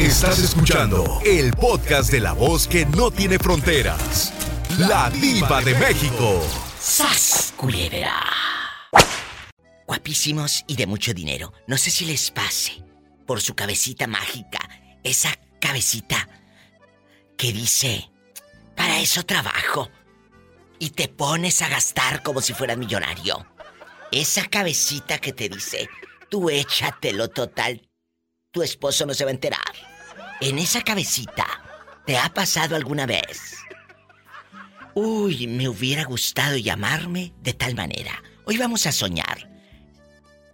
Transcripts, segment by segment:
Estás escuchando el podcast de la voz que no tiene fronteras. La diva de México. ¡Sas, culebra! Guapísimos y de mucho dinero. No sé si les pase por su cabecita mágica. Esa cabecita que dice, para eso trabajo. Y te pones a gastar como si fueras millonario. Esa cabecita que te dice, tú échatelo total, tu esposo no se va a enterar. En esa cabecita, ¿te ha pasado alguna vez? Uy, me hubiera gustado llamarme de tal manera. Hoy vamos a soñar.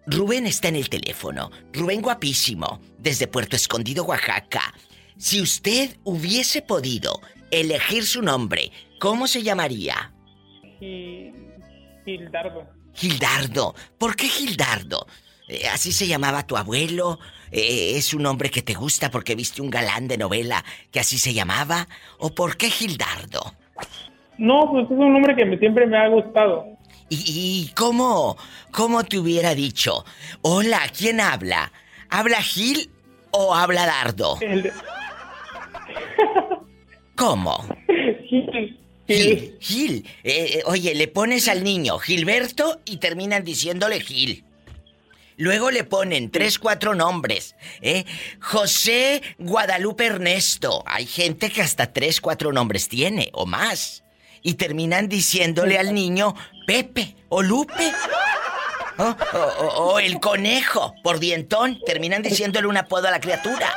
Rubén está en el teléfono. Rubén guapísimo, desde Puerto Escondido, Oaxaca. Si usted hubiese podido elegir su nombre, ¿cómo se llamaría? Gildardo. Gildardo. ¿Por qué Gildardo? Eh, ¿Así se llamaba tu abuelo? Eh, ¿Es un nombre que te gusta porque viste un galán de novela que así se llamaba? ¿O por qué Gildardo? No, pues es un nombre que siempre me ha gustado. ¿Y, cómo, cómo te hubiera dicho? Hola, ¿quién habla? ¿Habla Gil o habla Dardo? ¿Cómo? Gil. Gil. Gil. Eh, oye, le pones al niño Gilberto y terminan diciéndole Gil. Luego le ponen tres, cuatro nombres, ¿eh? José Guadalupe Ernesto. Hay gente que hasta tres, cuatro nombres tiene o más. Y terminan diciéndole al niño Pepe o Lupe. O, el conejo por dientón. Terminan diciéndole un apodo a la criatura.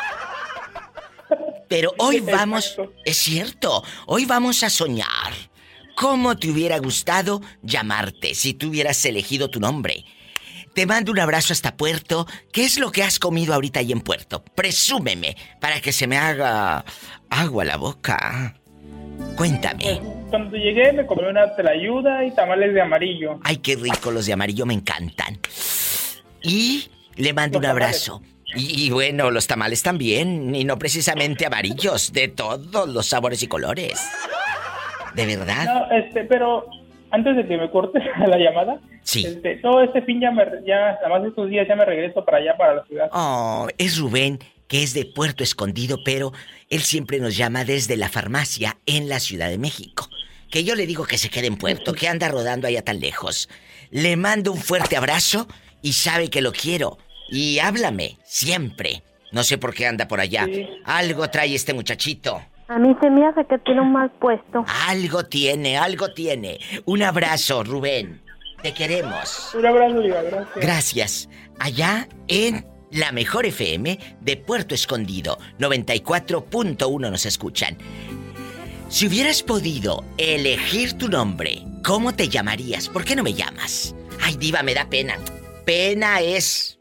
Pero hoy vamos, es cierto, hoy vamos a soñar. ¿Cómo te hubiera gustado llamarte si tú hubieras elegido tu nombre? Te mando un abrazo hasta Puerto. ¿Qué es lo que has comido ahorita ahí en Puerto? Presúmeme para que se me haga agua la boca. Cuéntame. Pues, cuando llegué me comí una ayuda y tamales de amarillo. Ay, qué rico, los de amarillo me encantan. Y le mando un abrazo. Y, y, bueno, los tamales también, y no precisamente amarillos, de todos los sabores y colores. De verdad. No, este, pero antes de que me corte la llamada, sí. Este, todo este fin ya, me, ya, estos días ya me regreso para allá, para la ciudad. Oh, es Rubén, que es de Puerto Escondido, pero él siempre nos llama desde la farmacia en la Ciudad de México. Que yo le digo que se quede en Puerto, que anda rodando allá tan lejos. Le mando un fuerte abrazo y sabe que lo quiero. Y háblame, siempre. No sé por qué anda por allá. Algo trae este muchachito. A mí se me hace que tiene un mal puesto. Algo tiene, algo tiene. Un abrazo, Rubén. Te queremos. Un abrazo, Diva, gracias. Gracias. Allá en la mejor FM de Puerto Escondido, 94.1 nos escuchan. Si hubieras podido elegir tu nombre, ¿cómo te llamarías? ¿Por qué no me llamas? Ay, diva, me da pena. Pena es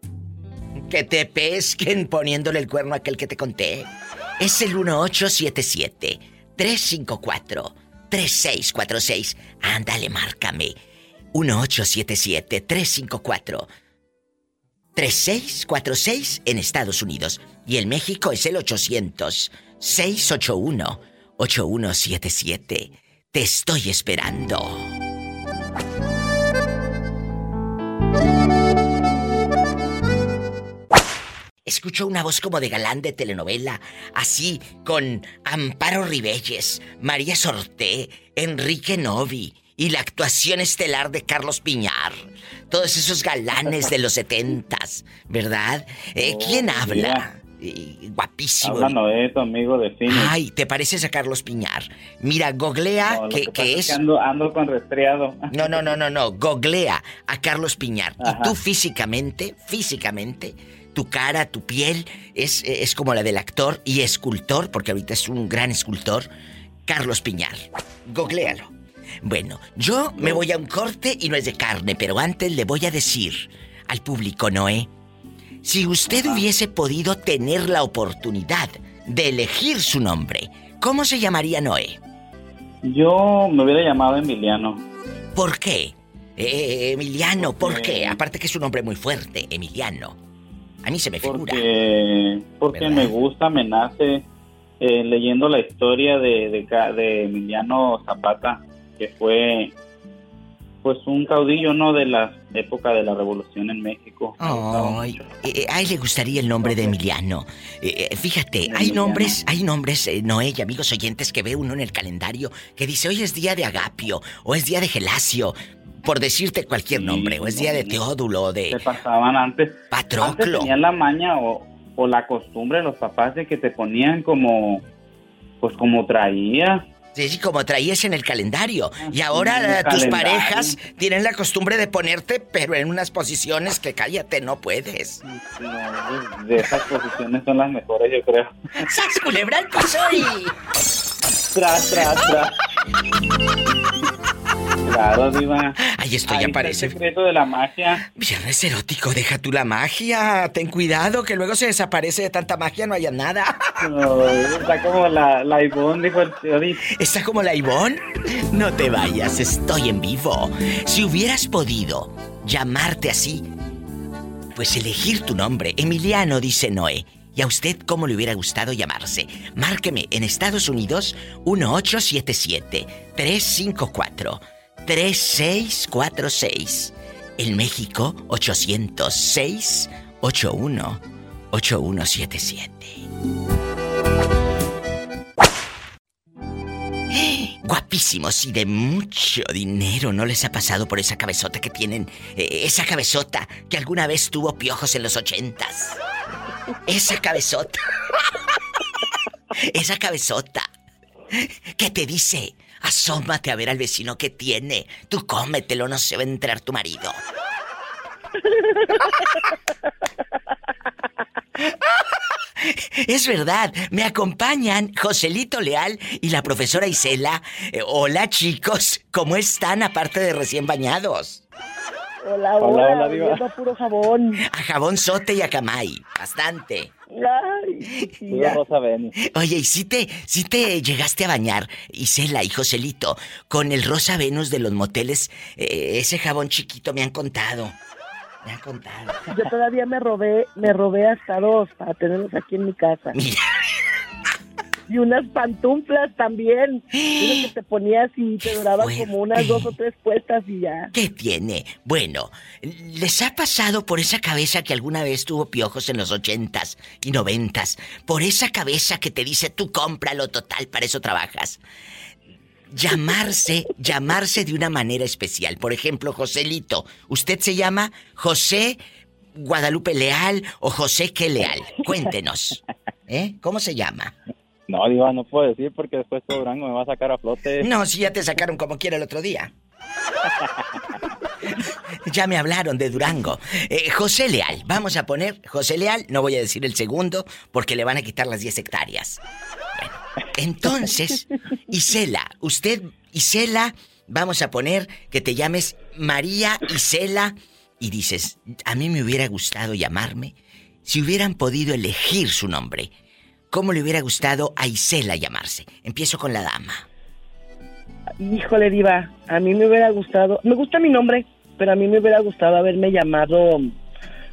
que te pesquen poniéndole el cuerno a aquel que te conté. Es el 1877-354-3646. Ándale, márcame. 1877-354-3646 en Estados Unidos. Y en México es el 800-681-8177. Te estoy esperando. Escucho una voz como de galán de telenovela, así, con Amparo Ribelles, María Sorté, Enrique Novi y la actuación estelar de Carlos Piñar. Todos esos galanes de los setentas, ¿verdad? Eh, oh, ¿Quién habla? Eh, guapísimo. Habla Noé, tu amigo de cine. Ay, ¿te pareces a Carlos Piñar? Mira, googlea que, es... ando, ando, con resfriado. No, no, no, no, no. Googlea a Carlos Piñar. Y tú físicamente, físicamente tu cara, tu piel, es, es como la del actor y escultor, porque ahorita es un gran escultor, Carlos Piñar. Gogléalo. Bueno, yo me voy a un corte y no es de carne, pero antes le voy a decir al público, Noé, si usted hubiese podido tener la oportunidad de elegir su nombre, ¿cómo se llamaría Noé? Yo me hubiera llamado Emiliano. ¿Por qué? Eh, Emiliano, ¿por qué? Aparte que es un nombre muy fuerte, Emiliano. A mí se me figura. Porque, porque me gusta, me nace eh, leyendo la historia de, de, Emiliano Zapata, que fue pues un caudillo, ¿no? De la época de la revolución en México. Ay, eh, eh, a él le gustaría el nombre de Emiliano. Eh, fíjate, hay nombres, hay nombres, eh, Noé y amigos oyentes que ve uno en el calendario que dice hoy es día de Agapio o es día de Gelasio, por decirte cualquier Sí, nombre, o es día de Teodulo o Se de pasaban antes. Antes Patroclo. tenían la maña o, o la costumbre los papás de que te ponían como, pues como traía. Sí, sí, como traías en el calendario. Y en ahora el tus calendario. parejas tienen la costumbre de ponerte, pero en unas posiciones que cállate, no puedes. No, de esas posiciones son las mejores, yo creo. ¡Sas culebra y... Tras, tras, tras. Claro, diva. Ahí ya está parece... El secreto de la magia. Viernes erótico, deja tú la magia. Ten cuidado que luego se desaparece de tanta magia, no haya nada. No, está como la, la Ivonne, dijo el. ¿Está como la Ivonne? No te vayas, estoy en vivo. Si hubieras podido llamarte así, pues elegir tu nombre. Emiliano, dice Noé. ¿Y a usted cómo le hubiera gustado llamarse? Márqueme en Estados Unidos 1877-354-3646. En México 806-818177. Guapísimos y de mucho dinero. ¿No les ha pasado por esa cabezota que tienen? Eh, esa cabezota que alguna vez tuvo piojos en los ochentas. Esa cabezota. esa cabezota. Que te dice, asómate a ver al vecino que tiene. Tú cómetelo, no se va a entrar tu marido. Es verdad, me acompañan Joselito Leal y la profesora Isela. Eh, hola chicos, ¿cómo están aparte de recién bañados? Hola, Hola, hola, hola, a puro jabón. A jabón sote y a camay, bastante. Ay, sí, Puro ya. Rosa Beni. Oye, ¿y si te, si te llegaste a bañar, Isela y Joselito, con el Rosa Venus de los moteles? Eh, ese jabón chiquito me han contado. Me han contado. Yo todavía me robé, me robé hasta dos para tenerlos aquí en mi casa. Mira, Y unas pantuflas también. Unas que te ponías y te fuerte. como unas dos o tres puestas y ya. ¿qué tiene? Bueno, ¿les ha pasado por esa cabeza que alguna vez tuvo piojos en los ochentas y noventas? Por esa cabeza que te dice, tú cómpralo total, para eso trabajas. Llamarse, llamarse de una manera especial. Por ejemplo, Joselito, usted se llama José Guadalupe Leal o José qué Leal. Cuéntenos. ¿Eh? ¿Cómo se llama? No, Diva, no puedo decir porque después todo Durango me va a sacar a flote. No, si ya te sacaron como quiera el otro día. ya me hablaron de Durango. Eh, José Leal, vamos a poner José Leal, no voy a decir el segundo porque le van a quitar las 10 hectáreas. Bueno, entonces, Isela, usted, Isela, vamos a poner que te llames María Isela y dices, a mí me hubiera gustado llamarme si hubieran podido elegir su nombre. ¿Cómo le hubiera gustado a Isela llamarse? Empiezo con la dama. Híjole, Diva, a mí me hubiera gustado, me gusta mi nombre, pero a mí me hubiera gustado haberme llamado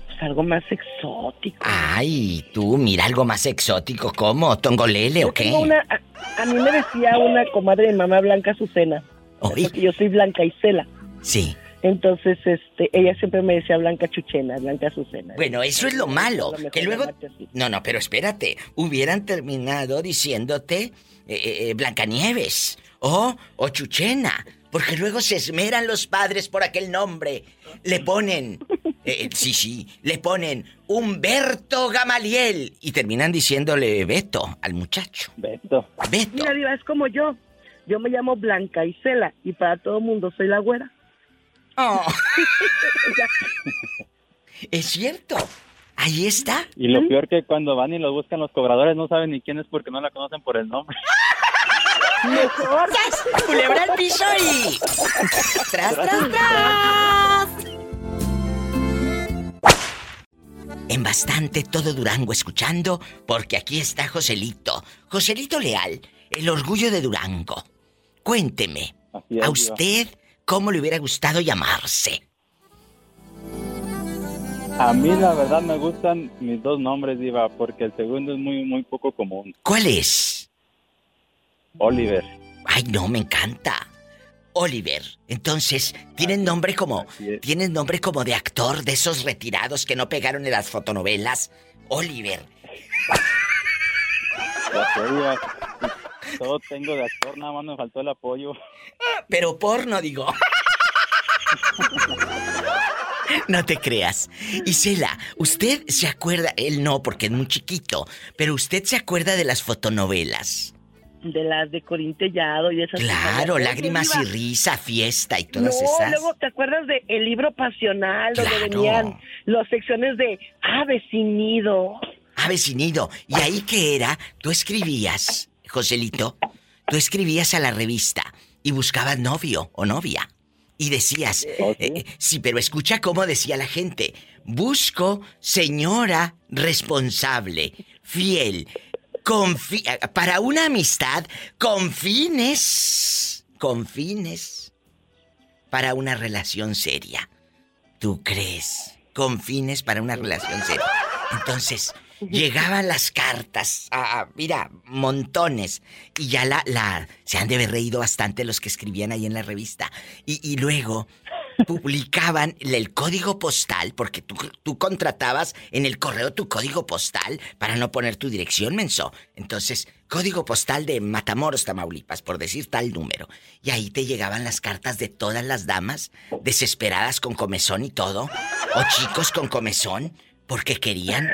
pues, algo más exótico. Ay, tú, mira algo más exótico, ¿cómo? ¿Tongolele o qué? Una- a, a mí me decía una comadre de mamá Blanca Azucena, porque yo soy Blanca Isela. sí. Entonces, este, ella siempre me decía Blanca Chuchena, Blanca Azucena. Bueno, eso es lo malo. Lo Que luego. No, no, pero espérate. Hubieran terminado diciéndote eh, eh, Blancanieves o, o Chuchena. Porque luego se esmeran los padres por aquel nombre. Le ponen. eh, sí, sí. Le ponen Humberto Gamaliel. Y terminan diciéndole Beto al muchacho. Beto. Beto. Mira, Diva, es como yo. Yo me llamo Blanca Isela y para todo el mundo soy la güera. Oh. es cierto. Ahí está. Y lo peor que cuando van y los buscan los cobradores no saben ni quién es porque no la conocen por el nombre. Mejor. Culebra al piso y. ¡Tras, tras, tras! En bastante todo Durango escuchando, porque aquí está Joselito. Joselito Leal, el orgullo de Durango. Cuénteme, es, ¿a Diva. Cómo le hubiera gustado llamarse? A mí la verdad me gustan mis dos nombres, Diva, porque el segundo es muy, muy poco común. ¿Cuál es? Oliver. Ay, no, me encanta. Oliver. Entonces, tienen nombre como. Tienen nombre como de actor de esos retirados que no pegaron en las fotonovelas. Oliver. Todo tengo de actor, nada más me faltó el apoyo. Pero porno, digo. No te creas. Isela, ¿usted se acuerda? Él no, porque es muy chiquito. Pero usted se acuerda de las fotonovelas. De las de Corín Tellado y esas Claro, lágrimas y risa, fiesta y No, todas esas. luego te acuerdas de el libro pasional donde Claro. venían las secciones de aves sin nido. Ah, vecinito. ¿Y ahí qué era? Tú escribías, Joselito, tú escribías a la revista y buscabas novio o novia. Y decías, ¿Oh, sí? eh, eh, sí, pero escucha cómo decía la gente. Busco señora responsable, fiel, para una amistad con fines, con fines, para una relación seria. ¿Tú crees? Con fines para una relación seria. Entonces, llegaban las cartas, a, a- mira, montones. Y ya la, la. Se han de haber reído bastante los que escribían ahí en la revista. Y, y luego publicaban el, el código postal, porque tú, tú contratabas en el correo tu código postal para no poner tu dirección, menso. Entonces, código postal de Matamoros, Tamaulipas, por decir tal número. Y ahí te llegaban las cartas de todas las damas, desesperadas con comezón y todo, o chicos con comezón, porque querían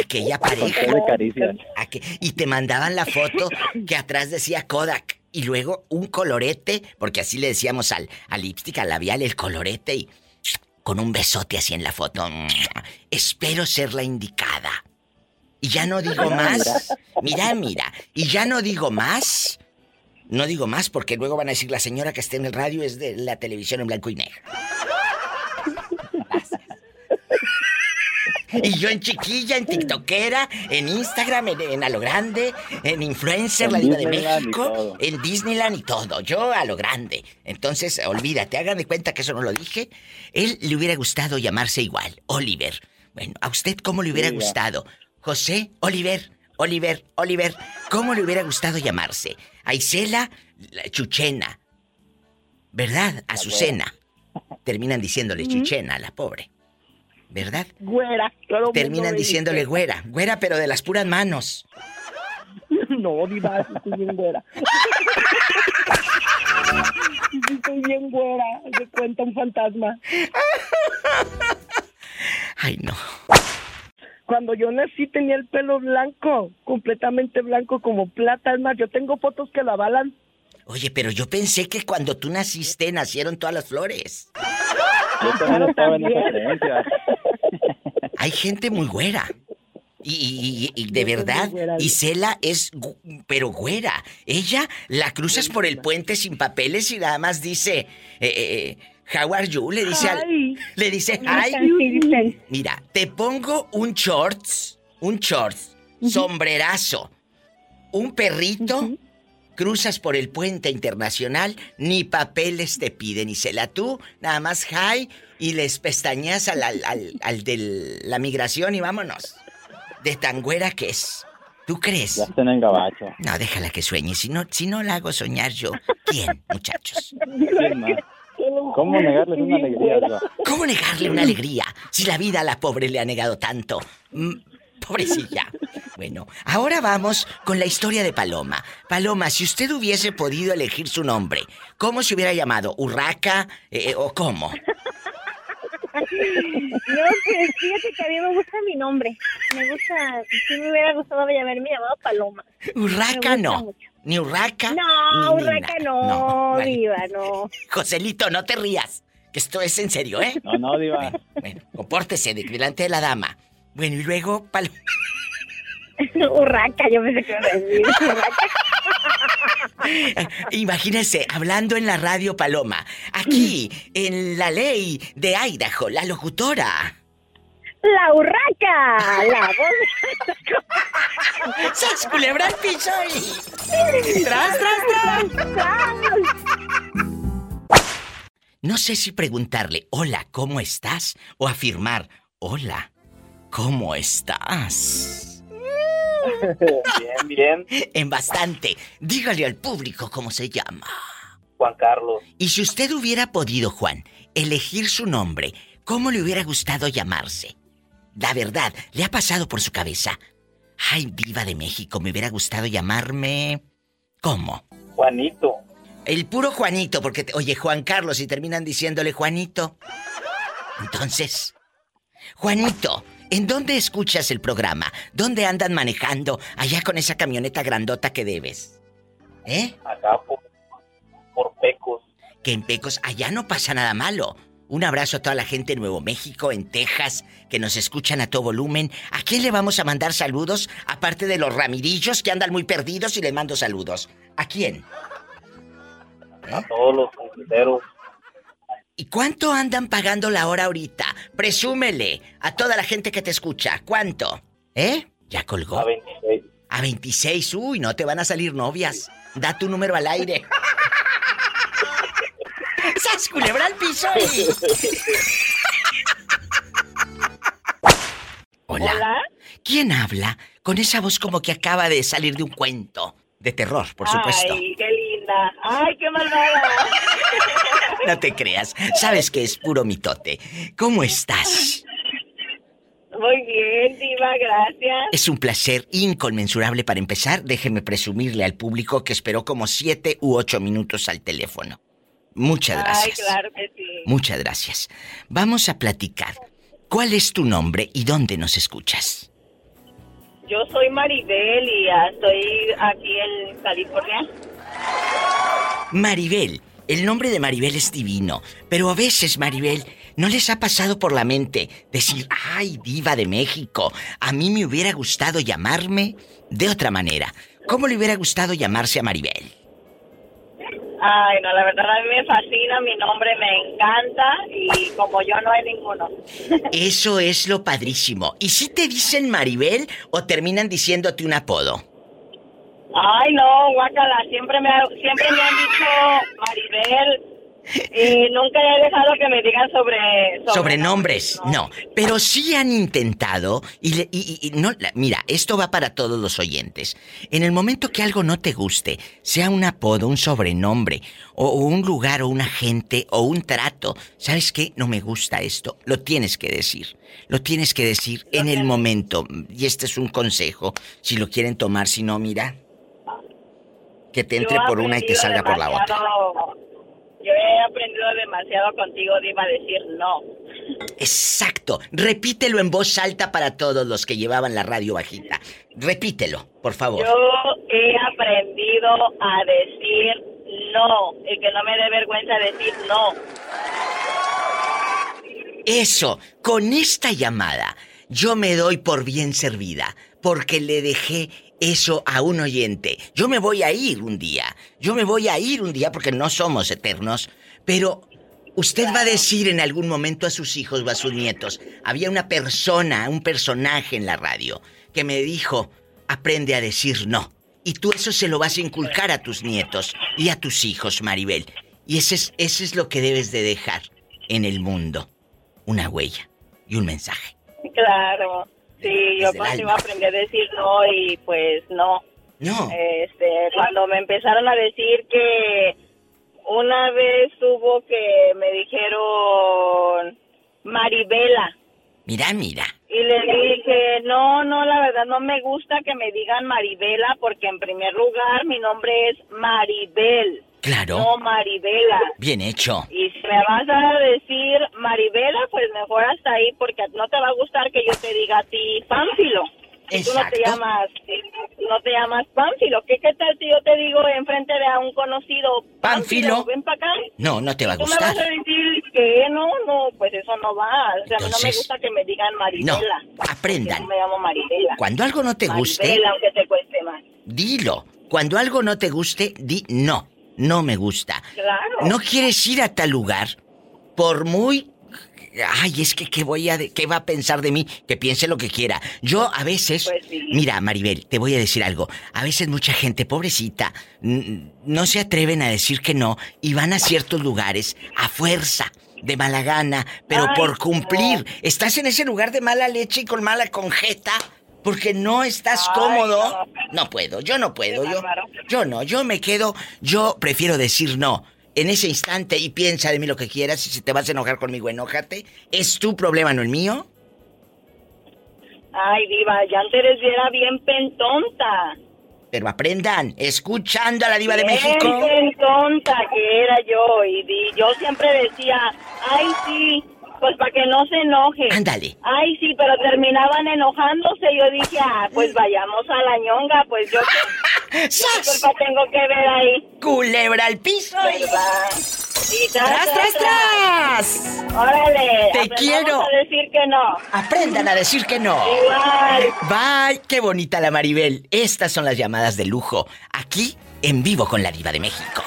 aquella pareja. Con de caricias. ¿A qué? Y te mandaban la foto que atrás decía Kodak. Y luego un colorete, porque así le decíamos al, al lipstick, al labial, el colorete y con un besote así en la foto. Espero ser la indicada. Y ya no digo más. Mira, mira. Y ya no digo más. No digo más porque luego van a decir la señora que está en el radio es de la televisión en blanco y negro. Y yo en chiquilla, en tiktokera, en Instagram, en, en a lo grande, en influencer, En la diva de México, en Disneyland y todo. Yo a lo grande. Entonces, olvídate, hagan de cuenta que eso no lo dije. Él le hubiera gustado llamarse igual, Oliver. Bueno, ¿a usted cómo le hubiera gustado? José, Oliver, Oliver, Oliver, ¿cómo le hubiera gustado llamarse? A Isela, la Chuchena. ¿Verdad? Azucena. Terminan diciéndole Chuchena, la pobre. ¿Verdad? Güera. mundo Terminan diciéndole dice. güera. Güera, pero de las puras manos. No, diva, estoy bien güera. Estoy bien güera. Se cuenta un fantasma. Ay, no. Cuando yo nací tenía el pelo blanco, completamente blanco como plata. Es más, yo tengo fotos que la avalan. Oye, pero yo pensé que cuando tú naciste nacieron todas las flores. Yo también estaba en esa creencia. Hay gente muy güera. Y, y- y- de verdad. Isela es, pero güera. Ella la cruzas por el puente sin papeles y nada más dice, eh, eh, how are you? Le dice, al- le dice, Ay. Mira, te pongo un shorts, un shorts, sombrerazo, un perrito, cruzas por el puente internacional, ni papeles te piden, y se la tú, nada más hi, y les pestañas al, al, al- al de la migración y vámonos. De tan güera que es. ¿Tú crees? Ya está en el gabacho. No, déjala que sueñe. Si no, si no la hago soñar yo, ¿quién, muchachos? ¿Cómo negarles estoy una alegría? ¿Cómo negarle una alegría si la vida a la pobre le ha negado tanto? Mm, pobrecilla. Bueno, ahora vamos con la historia de Paloma. Paloma, si usted hubiese podido elegir su nombre, ¿cómo se hubiera llamado? ¿Urraca eh, o cómo? No, pues fíjate que a mí me gusta mi nombre. Me gusta, sí me hubiera gustado haberme llamado Paloma. Urraca no. mucho. Ni Urraca. No, ni Urraca no, vale. viva, no. Joselito, no te rías. Que esto es en serio, ¿eh? No, no, Diva. Bueno, bueno, compórtese de- delante de la dama. Bueno, y luego, Paloma. Urraca, yo pensé que iba a decir Urraca. Imagínense, hablando en la radio Paloma, aquí, en la ley de Idaho, la locutora. La urraca, la voz. ¡Sas culebra al piso y... ¡Tras, tras, tras! No sé si preguntarle, hola, ¿cómo estás? O afirmar, hola, ¿cómo estás? Bien, bien. En bastante. Dígale al público cómo se llama. Juan Carlos. Y si usted hubiera podido, Juan, elegir su nombre, ¿cómo le hubiera gustado llamarse? La verdad, ¿le ha pasado por su cabeza? Ay, viva de México, me hubiera gustado llamarme... ¿Cómo? Juanito. El puro Juanito, porque, oye, Juan Carlos, y terminan diciéndole Juanito. Entonces, Juanito, ¿en dónde escuchas el programa? ¿Dónde andan manejando allá con esa camioneta grandota que debes? ¿Eh? Acá por, por Pecos. Que en Pecos allá no pasa nada malo. Un abrazo a toda la gente en Nuevo México, en Texas, que nos escuchan a todo volumen. ¿A quién le vamos a mandar saludos? Aparte de los ramirillos que andan muy perdidos y le mando saludos. ¿A quién? A todos los conquiteros. ¿Y cuánto andan pagando la hora ahorita? Presúmele a toda la gente que te escucha. ¿Cuánto? ¿Eh? ¿Ya colgó? A 26. A 26. Uy, no te van a salir novias. Da tu número al aire. ¡Sas culebra al piso y... Hola. Hola. ¿Quién habla? Con esa voz como que acaba de salir de un cuento. De terror, por supuesto. Ay, qué linda. Ay, qué malvada. No te creas. Sabes que es puro mitote. ¿Cómo estás? Muy bien, Diva, gracias. Es un placer inconmensurable para empezar. Déjeme presumirle al público que esperó como siete u ocho minutos al teléfono. Muchas gracias. Ay, claro que sí. Muchas gracias. Vamos a platicar. ¿Cuál es tu nombre y dónde nos escuchas? Yo soy Maribel y estoy aquí en California. Maribel. El nombre de Maribel es divino, pero a veces, Maribel, ¿no les ha pasado por la mente decir, ay, diva de México, a mí me hubiera gustado llamarme de otra manera? ¿Cómo le hubiera gustado llamarse a Maribel? Ay, no, la verdad a mí me fascina, mi nombre me encanta y como yo no hay ninguno. Eso es lo padrísimo. ¿Y si te dicen Maribel o terminan diciéndote un apodo? Ay, no, guácala, siempre me, ha- siempre me han dicho Maribel y nunca he dejado que me digan sobre... Sobrenombres, no. Pero sí han intentado y, le- y- y- y no, la- mira, esto va para todos los oyentes. En el momento que algo no te guste, sea un apodo, un sobrenombre, o, o un lugar, o una gente, o un trato, ¿sabes qué? No me gusta esto. Lo tienes que decir. Lo tienes que decir en el momento. Y este es un consejo. Si lo quieren tomar, si no, mira. Que te entre por una y te aprendido salga por la otra. Yo he aprendido demasiado contigo, Diva, a decir no. Exacto. Repítelo en voz alta para todos los que llevaban la radio bajita. Repítelo, por favor. Yo he aprendido a decir no y que no me dé vergüenza decir no. Eso, con esta llamada, yo me doy por bien servida, porque le dejé eso a un oyente. Yo me voy a ir un día, yo me voy a ir un día porque no somos eternos, pero usted va a decir en algún momento a sus hijos o a sus nietos, había una persona, un personaje en la radio, que me dijo, aprende a decir no. Y tú eso se lo vas a inculcar a tus nietos y a tus hijos, Maribel. Y ese es, ese es lo que debes de dejar en el mundo una huella y un mensaje. Claro. Sí, yo el contigo alma. aprendí a decir no y pues no. No, Este, cuando me empezaron a decir que una vez hubo que me dijeron Maribela mira, mira. y le dije, no, no, la verdad no me gusta que me digan Maribela porque en primer lugar mi nombre es Maribel, Claro, no Maribela. bien hecho. Y si me vas a decir Maribela, pues mejor hasta ahí porque no te va a gustar que yo te diga a ti Pánfilo. Si tú no te llamas, no te llamas Pánfilo. ¿Qué, ¿Qué tal si yo te digo enfrente de a un conocido Pánfilo. Ven para acá. No, no te va a Tú me vas gustar. a decir que no, no, pues eso no va. O sea, a mí no me gusta que me digan No, Maribela. aprendan. Yo me llamo Maribela. Cuando algo no te guste, Maribela, aunque te cueste más. dilo. Cuando algo no te guste, di no. No me gusta. Claro. No quieres ir a tal lugar por muy Ay, es que qué voy a de- qué va a pensar de mí, que piense lo que quiera. Yo a veces, Pues sí. mira, Maribel, te voy a decir algo. A veces mucha gente pobrecita no se atreven a decir que no y van a ciertos lugares a fuerza, de mala gana, pero Ay, por cumplir. Estás en ese lugar de mala leche y con mala conjeta porque no estás Ay, cómodo. no. No puedo, yo no puedo, yo yo no, yo me quedo, yo prefiero decir no. en ese instante y piensa de mí lo que quieras y si te vas a enojar conmigo, enójate. Es tu problema, no el mío. Ay, diva, ya antes era bien pentonta. Pero aprendan, escuchando a la diva de Bien México. pentonta que era yo. Y di- yo siempre decía, ay, sí, pues para que no se enoje. Ándale. Ay, sí, pero terminaban enojándose. Yo dije, ah, pues vayamos a la ñonga. Pues yo qué culpa tengo que ver ahí. Culebra al piso. Y ¡Tras, tras, tras! Órale. Te quiero. a decir que no. Aprendan a decir que no. Igual. Bye, qué bonita la Maribel. Estas son las llamadas de lujo. Aquí, en vivo con la diva de México.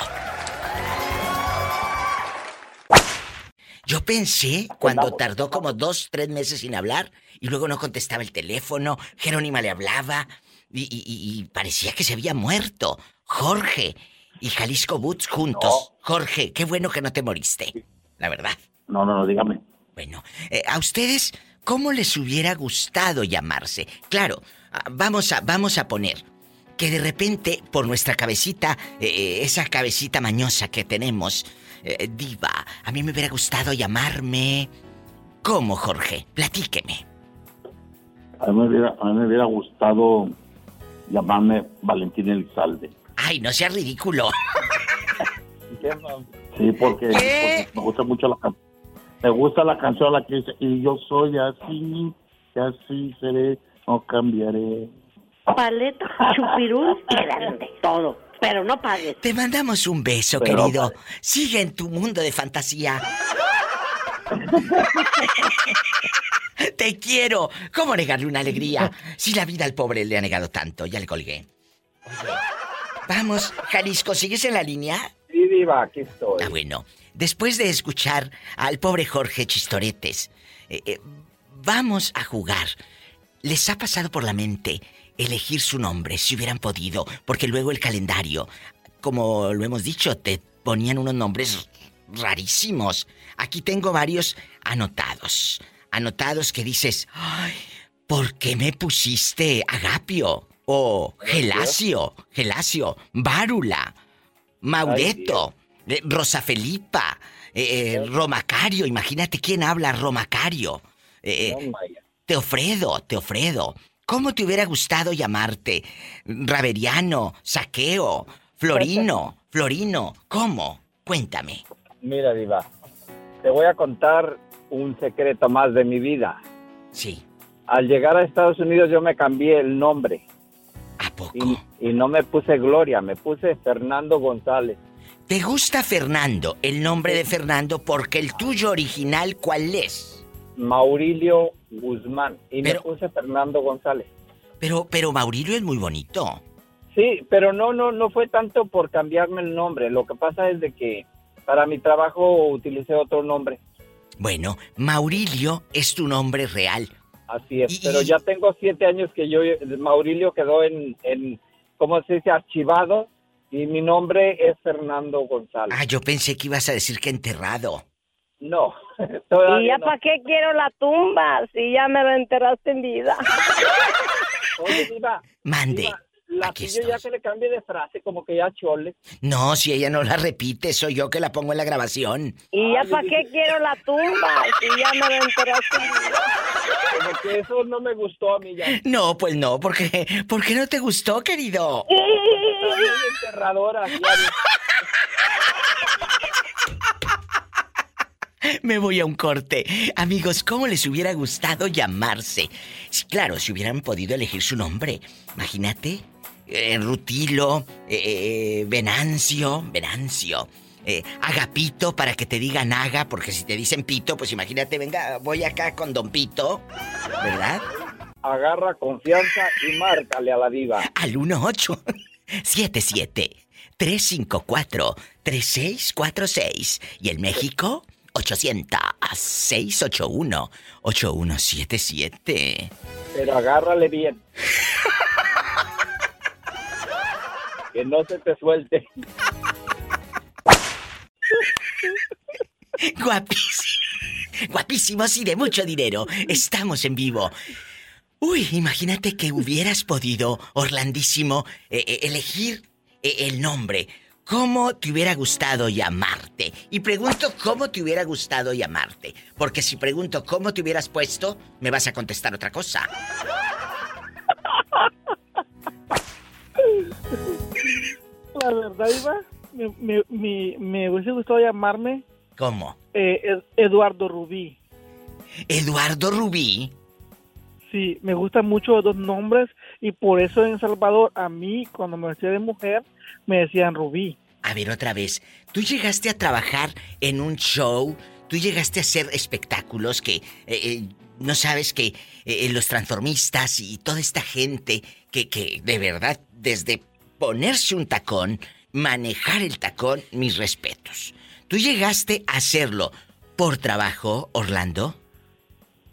Yo pensé cuando tardó como dos, tres meses sin hablar y luego no contestaba el teléfono, Jerónima le hablaba y, y- y- y parecía que se había muerto. Jorge y Jalisco Boots juntos. Jorge, qué bueno que no te moriste. La verdad. No, no, no, dígame. Bueno, eh, a ustedes, ¿cómo les hubiera gustado llamarse? Claro, ah, vamos a, vamos a poner que de repente, por nuestra cabecita, eh, esa cabecita mañosa que tenemos, eh, diva, a mí me hubiera gustado llamarme... ¿Cómo, Jorge? Platíqueme. A mí me hubiera, a mí me hubiera gustado llamarme Valentín Elizalde. Ay, no seas ridículo. Sí, porque, me gusta mucho la canción. Me gusta la canción la que dice, y yo soy así, y así seré, no cambiaré. Paleta, chupirul y grande. Todo. Pero no pagues. Te mandamos un beso, Pero- querido. Sigue en tu mundo de fantasía. Te quiero. ¿Cómo negarle una alegría si la vida al pobre le ha negado tanto? Ya le colgué. Vamos, Jalisco, ¿sigues en la línea? Sí, Diva, aquí estoy. Ah, bueno. Después de escuchar al pobre Jorge Chistoretes, eh, eh, vamos a jugar. ¿Les ha pasado por la mente elegir su nombre si hubieran podido? Porque luego el calendario, como lo hemos dicho, te ponían unos nombres rarísimos. Aquí tengo varios anotados. Anotados que dices, ay, ¿por qué me pusiste Agapio? O Gelasio, Gelasio, Várula, Maureto, eh, Rosa Felipa, eh, eh, Romacario, imagínate quién habla Romacario. Eh. Teofredo, Teofredo. ¿Cómo te hubiera gustado llamarte? Raveriano, Saqueo, Florino, Florino. ¿Cómo? Cuéntame. Mira, Diva, te voy a contar un secreto más de mi vida. Sí, Al llegar a Estados Unidos yo me cambié el nombre ¿a poco? y, y no me puse Gloria, me puse Fernando González. ¿Te gusta Fernando, el nombre de Fernando, porque el tuyo original cuál es? Maurilio Guzmán y Pero- me puse Fernando González. Pero, pero Maurilio es muy bonito. Sí, pero no, no, no fue tanto por cambiarme el nombre. Lo que pasa es de que para mi trabajo utilicé otro nombre. Bueno, Maurilio es tu nombre real. Así es, Y- pero y- ya tengo siete años que yo, Maurilio quedó en, en, ¿cómo se dice? Archivado y mi nombre es Fernando González. Ah, yo pensé que ibas a decir que enterrado. No, ¿Y ya no. para qué quiero la tumba? Si ya me lo enterraste en vida. Oye, Diva, Mande. Diva, la Aquí tuya ya que le cambie de frase, como que ya chole. No, si ella no la repite, soy yo que la pongo en la grabación. ¿Y ya para yo qué dije- quiero la tumba? Si ya me lo enterraste en vida. Como que eso no me gustó a mí ya. No, pues no, porque ¿por qué no te gustó, querido? Está bien enterradora. ya. Me voy a un corte. Amigos, ¿cómo les hubiera gustado llamarse? Claro, si hubieran podido elegir su nombre. Imagínate. eh, Rutilo, eh, eh, Venancio, Venancio. eh, Agapito para que te digan Aga, porque si te dicen Pito, pues imagínate, venga, voy acá con Don Pito, ¿verdad? Agarra confianza y márcale a la diva. Al 1877 354 3646 y el México 800 681 8177. Pero agárrale bien. que no se te suelte. Guapísimos. Guapísimos y de mucho dinero. Estamos en vivo. Uy, imagínate que hubieras podido, Orlandísimo, eh, eh, elegir eh, el nombre. ¿Cómo te hubiera gustado llamarte? Y pregunto cómo te hubiera gustado llamarte. Porque si pregunto cómo te hubieras puesto, me vas a contestar otra cosa. La verdad, Iba, me, me, me, me hubiese gustado llamarme ¿Cómo? eh, Ed- Eduardo Rubí. Eduardo Rubí. Sí, me gustan mucho los dos nombres y por eso en Salvador a mí, cuando me vestía de mujer, me decían Rubí. A ver, otra vez. Tú llegaste a trabajar en un show, tú llegaste a hacer espectáculos que... eh, eh, no sabes que eh, los transformistas y toda esta gente que, que de verdad, desde ponerse un tacón, manejar el tacón, mis respetos. ¿Tú llegaste a hacerlo por trabajo, Orlando?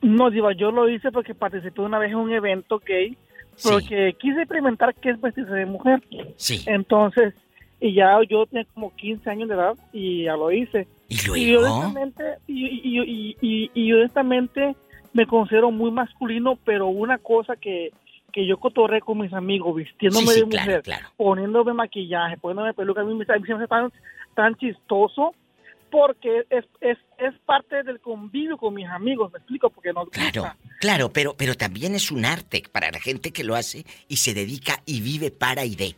No, Diva, yo lo hice porque participé una vez en un evento gay, porque quise experimentar qué es vestirse de mujer. Sí. Entonces, y ya yo tenía como 15 años de edad y ya lo hice. ¿Y Y honestamente, y, honestamente me considero muy masculino, pero una cosa que, que yo cotorré con mis amigos, vistiéndome Sí, sí, de claro, mujer, claro. poniéndome maquillaje, poniéndome peluca, a mí me, me tan, tan chistoso porque es, es, es parte del convivio con mis amigos, me explico, porque nos Claro, gusta. claro, pero, pero también es un arte para la gente que lo hace y se dedica y vive para y de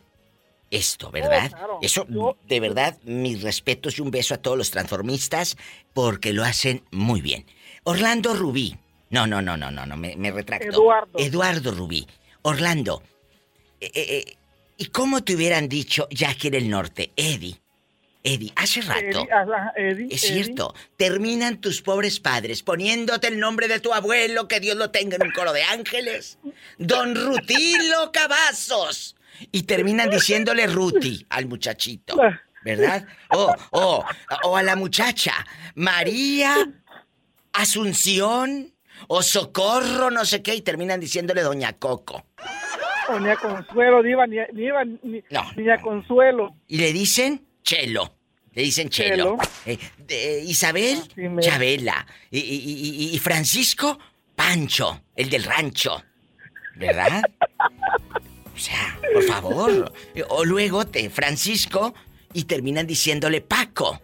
esto, ¿verdad? Oh, claro. Eso, de verdad, mis respetos y un beso a todos los transformistas porque lo hacen muy bien. Orlando Rubí. No, no, no, no, no, no, me, me retracto. Eduardo. Eduardo Rubí. Orlando. eh, eh, eh, ¿Y cómo te hubieran dicho ya aquí en el norte? Eddie. Eddie, hace rato. Eddie, ajá, Eddie, Es Eddie. cierto, terminan tus pobres padres poniéndote el nombre de tu abuelo, que Dios lo tenga en un coro de ángeles, Don Rutilo Cavazos, y terminan diciéndole Ruti al muchachito, ¿verdad? O, o, o a la muchacha, María Asunción, o Socorro, no sé qué, y terminan diciéndole Doña Coco. O ni a Consuelo, ni, a- ni, Iba, ni, No. ni a Consuelo. Y le dicen Chelo. Le dicen Chelo. Eh, de- Isabel, Chabela. Y, y- y- y Francisco, Pancho, el del rancho. ¿Verdad? O sea, por favor. O luego te Francisco y terminan diciéndole Paco.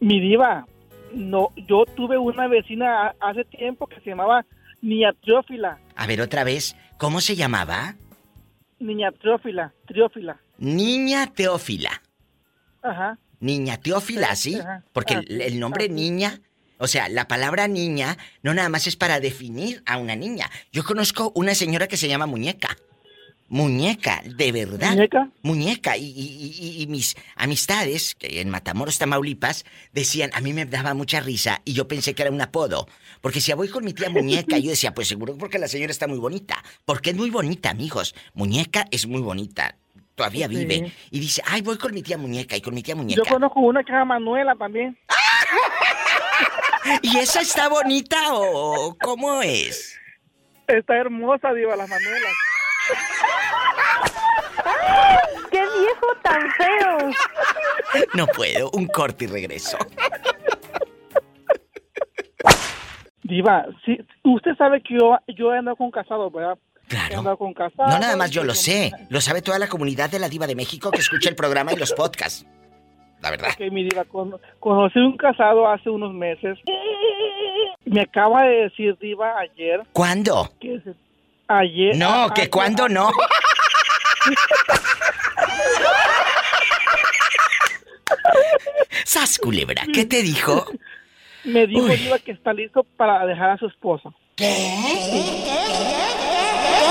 Mi diva, no, yo tuve una vecina hace tiempo que se llamaba Niña Triófila. A ver, otra vez, ¿cómo se llamaba? Niña Triófila, Triófila. Niña Teófila. Ajá. Niña Teófila, ¿sí? Porque Ah, el, el nombre niña, o sea, la palabra niña no nada más es para definir a una niña. Yo conozco una señora que se llama Muñeca. Muñeca, de verdad. ¿Muñeca? Muñeca. Y, y- y- y mis amistades, que en Matamoros, Tamaulipas, decían, a mí me daba mucha risa y yo pensé que era un apodo. Porque si voy con mi tía Muñeca, yo decía, pues seguro porque la señora está muy bonita. Porque es muy bonita, amigos. Muñeca es muy bonita. Todavía Sí. vive. Y dice, ay, voy con mi tía Muñeca y con mi tía Yo Muñeca. conozco una que se llama Manuela también. ¿Y esa está bonita o cómo es? Está hermosa, Diva, las Manuelas. ¡Qué viejo tan feo! No puedo, un corte y regreso. Diva, sí, usted sabe que yo, yo he andado con casados, ¿verdad? Claro. Con. No nada más yo lo sé, lo sabe toda la comunidad de la Diva de México que escucha el programa y los podcasts. La verdad. Ok, mi diva, con- conocí un casado hace unos meses. Me acaba de decir, diva, ayer. ¿Cuándo? Que se- ayer. No, a- que hace- cuándo no. Sas culebra, ¿qué te dijo? Me dijo, Uy. diva, que está listo para dejar a su esposa.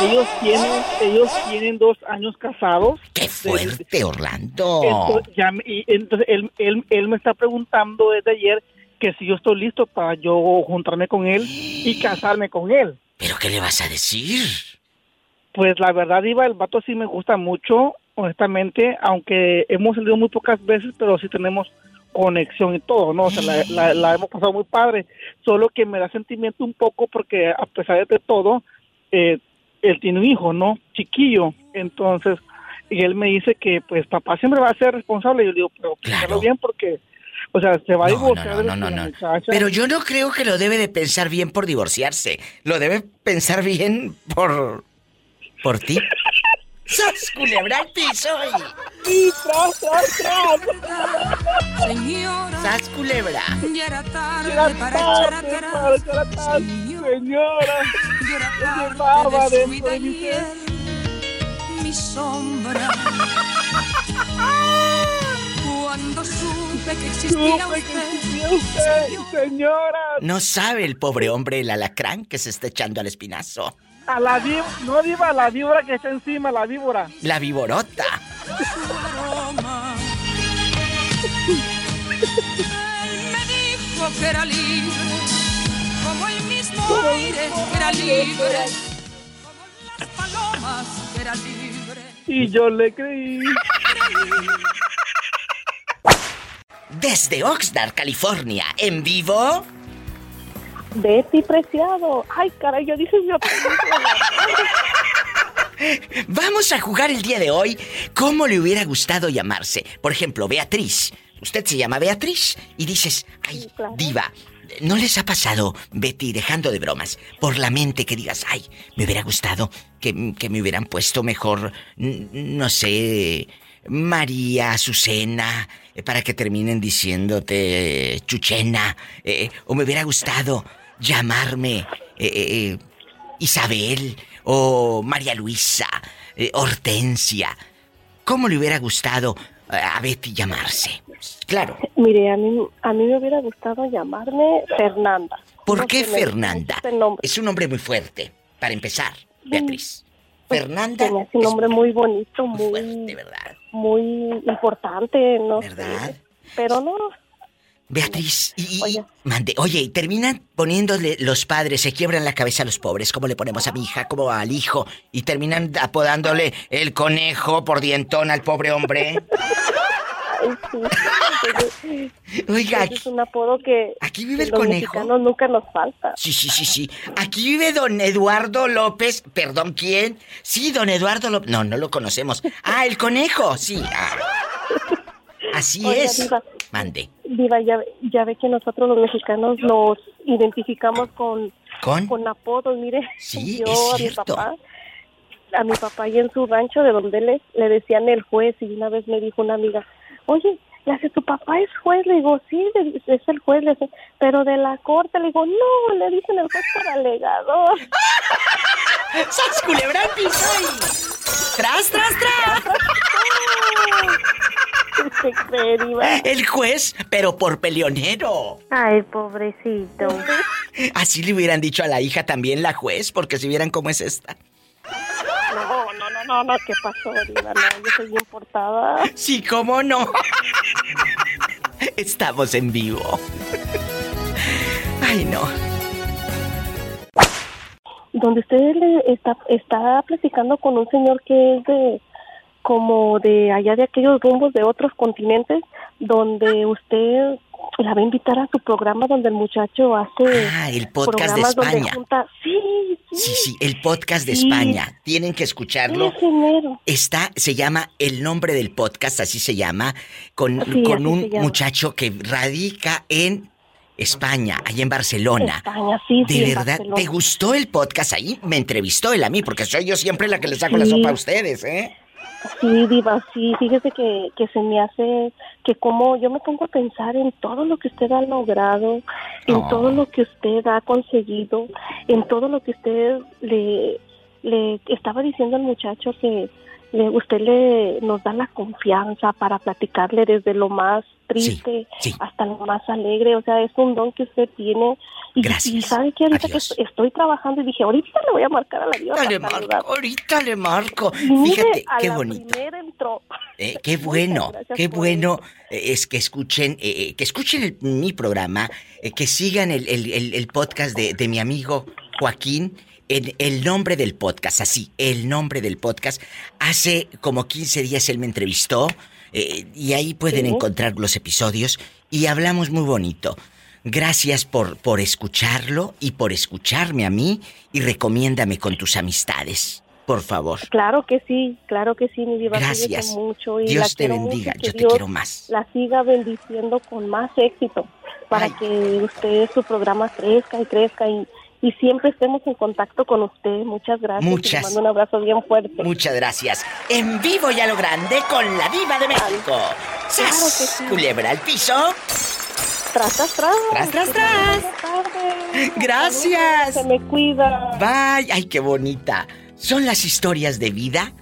Ellos tienen, ellos tienen dos años casados. ¡Qué fuerte, Orlando! Entonces, ya me- y entonces él, él, él me está preguntando desde ayer que si yo estoy listo para yo juntarme con él y casarme con él. ¿Pero qué le vas a decir? Pues la verdad, Iba, el vato sí me gusta mucho, honestamente, aunque hemos salido muy pocas veces, pero sí tenemos conexión y todo, ¿no? O sea, la, la- la hemos pasado muy padre, solo que me da sentimiento un poco porque a pesar de todo, eh, él tiene un hijo, ¿no? Chiquillo, entonces, y él me dice que pues papá siempre va a ser responsable, y yo le digo, pero piénsalo bien porque, o sea, se va a divorciar de No, no, no. Pero yo no creo que lo debe de pensar bien por divorciarse. Lo debe pensar bien por... por ti. ¡Sas culebra al piso! y- Y tras, tras, tras. Señora. ¡Sas culebra! Ya era tarde Era para echar atrás. para echar atrás. Señora, Ya era me tarde llevaba de su dentro vida de mi sombra. Cuando supe que existía Supe que usted, existía usted, señora. No sabe el pobre hombre el alacrán que se está echando al espinazo. A la víbora, no diva, a la víbora que está encima, la víbora. La viborota. aroma. Él me dijo que era libre, como el mismo aire que era libre, como las palomas que era libre. Y yo le creí. Desde Oxnard, California, en vivo. Betty Preciado. Ay, caray, yo dije mi. Vamos a jugar el día de hoy. ¿Cómo le hubiera gustado llamarse? Por ejemplo, Beatriz. Usted se llama Beatriz y dices, ay, diva. ¿No les ha pasado, Betty, dejando de bromas, por la mente que digas, ay, me hubiera gustado que, que me hubieran puesto mejor, no sé, María, Azucena, eh, para que terminen diciéndote Chuchena, eh, o me hubiera gustado llamarme eh, eh, Isabel o María Luisa, eh, Hortensia. ¿Cómo le hubiera gustado eh, a Betty llamarse? Claro. Mire, a mí, a mí me hubiera gustado llamarme Fernanda. ¿Por qué Fernanda? Es un nombre muy fuerte, para empezar, Beatriz. Fernanda. Se me hace un nombre muy bonito, muy, fuerte, ¿verdad? muy importante, no ¿Verdad? sé. Pero no, Beatriz, y, y- mande, oye, y terminan poniéndole los padres, se quiebran la cabeza a los pobres, como le ponemos a mi hija, como al hijo, y terminan apodándole el conejo por dientón al pobre hombre. ay, sí. Oiga, Ese es un apodo que aquí vive el los conejo. nunca nos falta. Sí, sí, sí, sí. Aquí vive don Eduardo López. Perdón, ¿quién? Sí, don Eduardo López. No, no lo conocemos. Ah, el conejo, sí. ah. Así es. Diva. Mande. Diva, ya, ya ve que nosotros los mexicanos nos identificamos con, ¿Con? apodos, mire. Sí, yo es a mi cierto. papá, a mi papá y en su rancho de donde él es, le decían el juez y una vez me dijo una amiga, oye, le hace tu papá es juez, le digo, sí, es el juez, le dice, pero de la corte, le digo, no, le dicen el juez por alegador. ¡Sas ¡Tras, tras, tras! El juez, pero por peleonero. Ay, pobrecito. Así le hubieran dicho a la hija también la juez, porque si vieran cómo es esta. No, no, no, no, no, ¿qué pasó, Diva? No, yo soy bien portada. Sí, cómo no. Estamos en vivo. Ay, no. donde usted le está, está platicando con un señor que es de como de allá de aquellos rumbos de otros continentes, donde usted la va a invitar a su programa donde el muchacho hace Ah, el podcast de España. junta, sí, Sí, sí, el podcast de Sí. España. Tienen que escucharlo. Está, se llama El nombre del podcast, así se llama, con, Sí, con un llama. muchacho que radica en España, allá en Barcelona. España, sí, De sí, verdad. ¿te gustó el podcast ahí? Me entrevistó él a mí, porque soy yo siempre la que le saco la Sí. sopa a ustedes, ¿eh? Sí, Diva, sí, fíjese que, que se me hace, que como yo me pongo a pensar en todo lo que usted ha logrado, en Oh. todo lo que usted ha conseguido, en todo lo que usted le, le estaba diciendo al muchacho que le, usted le nos da la confianza para platicarle desde lo más triste hasta lo más alegre, o sea, es un don que usted tiene. Y, y sabe que ahorita que est- estoy trabajando y dije, ahorita le voy a marcar a la Diva. Ahorita le marco, saludar". ahorita le marco. Mire, Fíjate, a qué la bonito. entró. Eh, qué bueno, gracias qué bueno eh, es que escuchen, eh, eh, que escuchen el- mi programa, eh, que sigan el, el- el- el podcast de, de mi amigo Joaquín, en el nombre del podcast, así, el nombre del podcast. Hace como 15 días él me entrevistó eh, y ahí pueden Sí. encontrar los episodios y hablamos muy bonito. Gracias por, por escucharlo y por escucharme a mí y recomiéndame con tus amistades, por favor. Claro que sí, claro que sí, mi diva. Gracias. mucho y Dios te bendiga, yo te Dios quiero más. La siga bendiciendo con más éxito para que usted, su programa crezca y crezca y, y siempre estemos en contacto con usted. Muchas gracias. Muchas. Le mando un abrazo bien fuerte. Muchas gracias. En vivo y a lo grande con la diva de México. ¡Sas! Culebra al piso. Tras, tras, tras. Tras, tras, tras. Gracias. Se me cuida. Bye. Ay, qué bonita. Son las historias de vida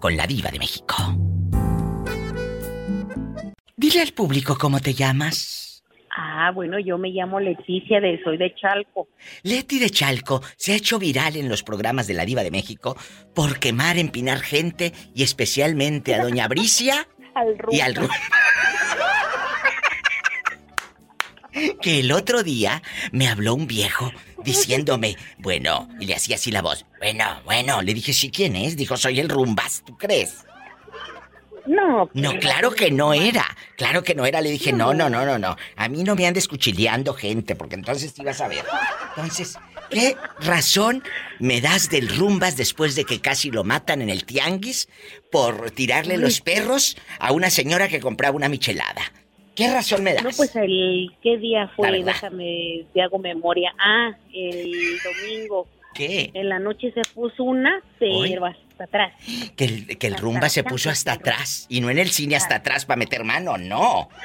con la diva de México. Dile al público cómo te llamas. Ah, bueno, yo me llamo Leticia, de soy de Chalco. Leti de Chalco se ha hecho viral en los programas de la Diva de México por quemar, empinar gente y especialmente a Doña Bricia Al y al Que el otro día me habló un viejo diciéndome, bueno, y le hacía así la voz, bueno, bueno, le dije, sí, ¿quién es? Dijo, soy el Rumbas, ¿tú crees? No. No, claro que no era. Claro que no era. Le dije, no, no, no, no, no. A mí no me andes cuchileando gente, porque entonces te ibas a ver. Entonces, ¿qué razón me das del rumbas después de que casi lo matan en el tianguis por tirarle los perros a una señora que compraba una michelada? ¿Qué razón me das? No, pues el, ¿qué día fue? Déjame, te hago memoria. Ah, el domingo. ¿Qué? En la noche se puso una, pero hasta atrás. Que el, que el rumba se puso hasta atrás. Y no en el cine hasta atrás para meter mano, no.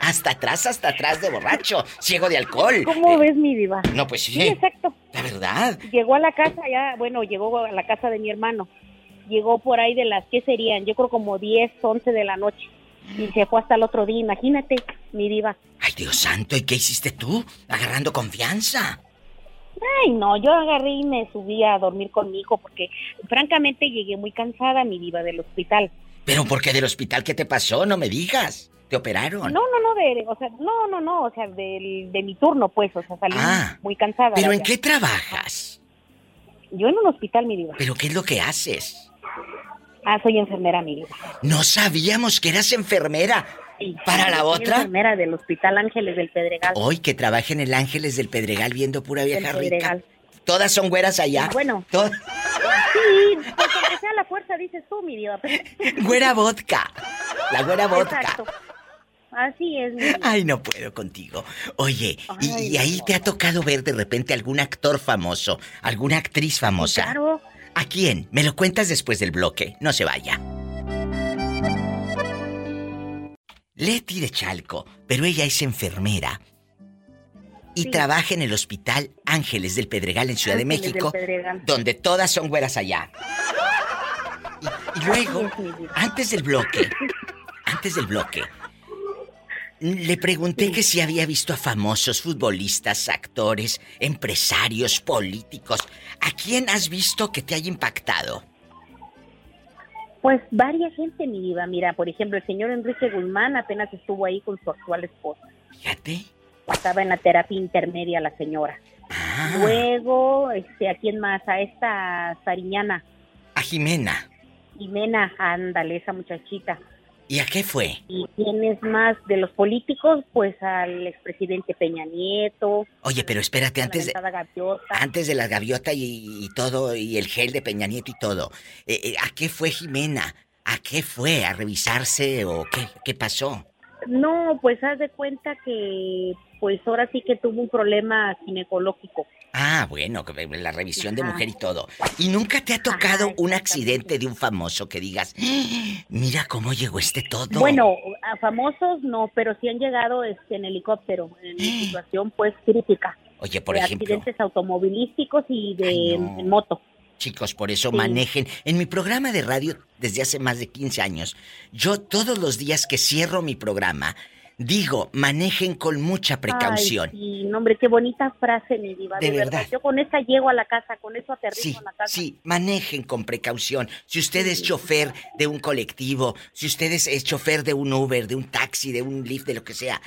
hasta atrás, hasta atrás de borracho, ciego de alcohol. ¿Cómo ves, mi diva? No, pues sí. Sí, exacto. La verdad. Llegó a la casa ya, bueno, llegó a la casa de mi hermano. Llegó por ahí de las, ¿qué serían? Yo creo como 10, 11 de la noche. Y se fue hasta el otro día, imagínate, mi diva. Ay, Dios santo, ¿y qué hiciste tú? Agarrando confianza. Ay, no, yo agarré y me subí a dormir con mi hijo porque francamente llegué muy cansada, mi diva, del hospital. Pero ¿por qué del hospital qué te pasó? No me digas. ¿Te operaron? No, no, no, de, o sea, no, no, no, o sea, del, de mi turno, pues, o sea, salí Ah. muy cansada. ¿Pero en qué trabajas? Yo en un hospital, mi diva. ¿Pero qué es lo que haces? Ah, soy enfermera, mi diva. No sabíamos que eras enfermera. ¿Para la otra? enfermera del Hospital Ángeles del Pedregal. Hoy que trabaja en el Ángeles del Pedregal viendo pura Del vieja rica. Pedregal. Todas son güeras allá. Bueno. Todas- Sí, pues aunque sea la fuerza, dices tú, mi diva. Güera vodka. La güera vodka. Exacto. Así es, mi diva. Ay, no puedo contigo. Oye, Ay, y ahí te ha tocado ver de repente algún actor famoso, alguna actriz famosa. Claro. ¿A quién? Me lo cuentas después del bloque. No se vaya. Leti de Chalco, pero ella es enfermera y trabaja en el Hospital Ángeles del Pedregal en Ciudad de Ángeles México, donde todas son güeras allá. Y, y luego, antes del bloque, antes del bloque, le pregunté que si había visto a famosos futbolistas, actores, empresarios, políticos. ¿A quién has visto que te haya impactado? Pues varias gente, mi diva. Mira, por ejemplo, el señor Enrique Guzmán apenas estuvo ahí con su actual esposa. Fíjate. Estaba en la terapia intermedia la señora. Ah. Luego, este, ¿a quién más? A esta Sariñana, A Jimena. Jimena, ándale, esa muchachita. ¿Y a qué fue? ¿Y quién es más de los políticos? Pues al expresidente Peña Nieto. Oye, pero espérate, antes de, antes de la gaviota y, y todo, y el gel de Peña Nieto y todo, eh, eh, ¿a qué fue Jimena? ¿A qué fue? ¿A revisarse o qué? ¿Qué pasó? No, pues haz de cuenta que, pues ahora sí que tuvo un problema ginecológico. Ah, bueno, la revisión de mujer y todo. ¿Y nunca te ha tocado un accidente de un famoso que digas, "Ah, mira cómo llegó este todo? Bueno, a famosos no, pero sí han llegado este, en helicóptero, en situación pues crítica. Oye, por de ejemplo, accidentes automovilísticos y de en moto. chicos, por eso Sí. manejen. En mi programa de radio, desde hace más de 15 años, yo todos los días que cierro mi programa, digo, manejen con mucha precaución. Ay, sí, no, hombre, qué bonita frase, mi diva. De De, verdad. verdad. Yo con esa llego a la casa, con eso aterrizo Sí, en la casa. sí, manejen con precaución. Si usted es chofer de un colectivo, si usted es, es chofer de un Uber, de un taxi, de un Lyft, de lo que sea,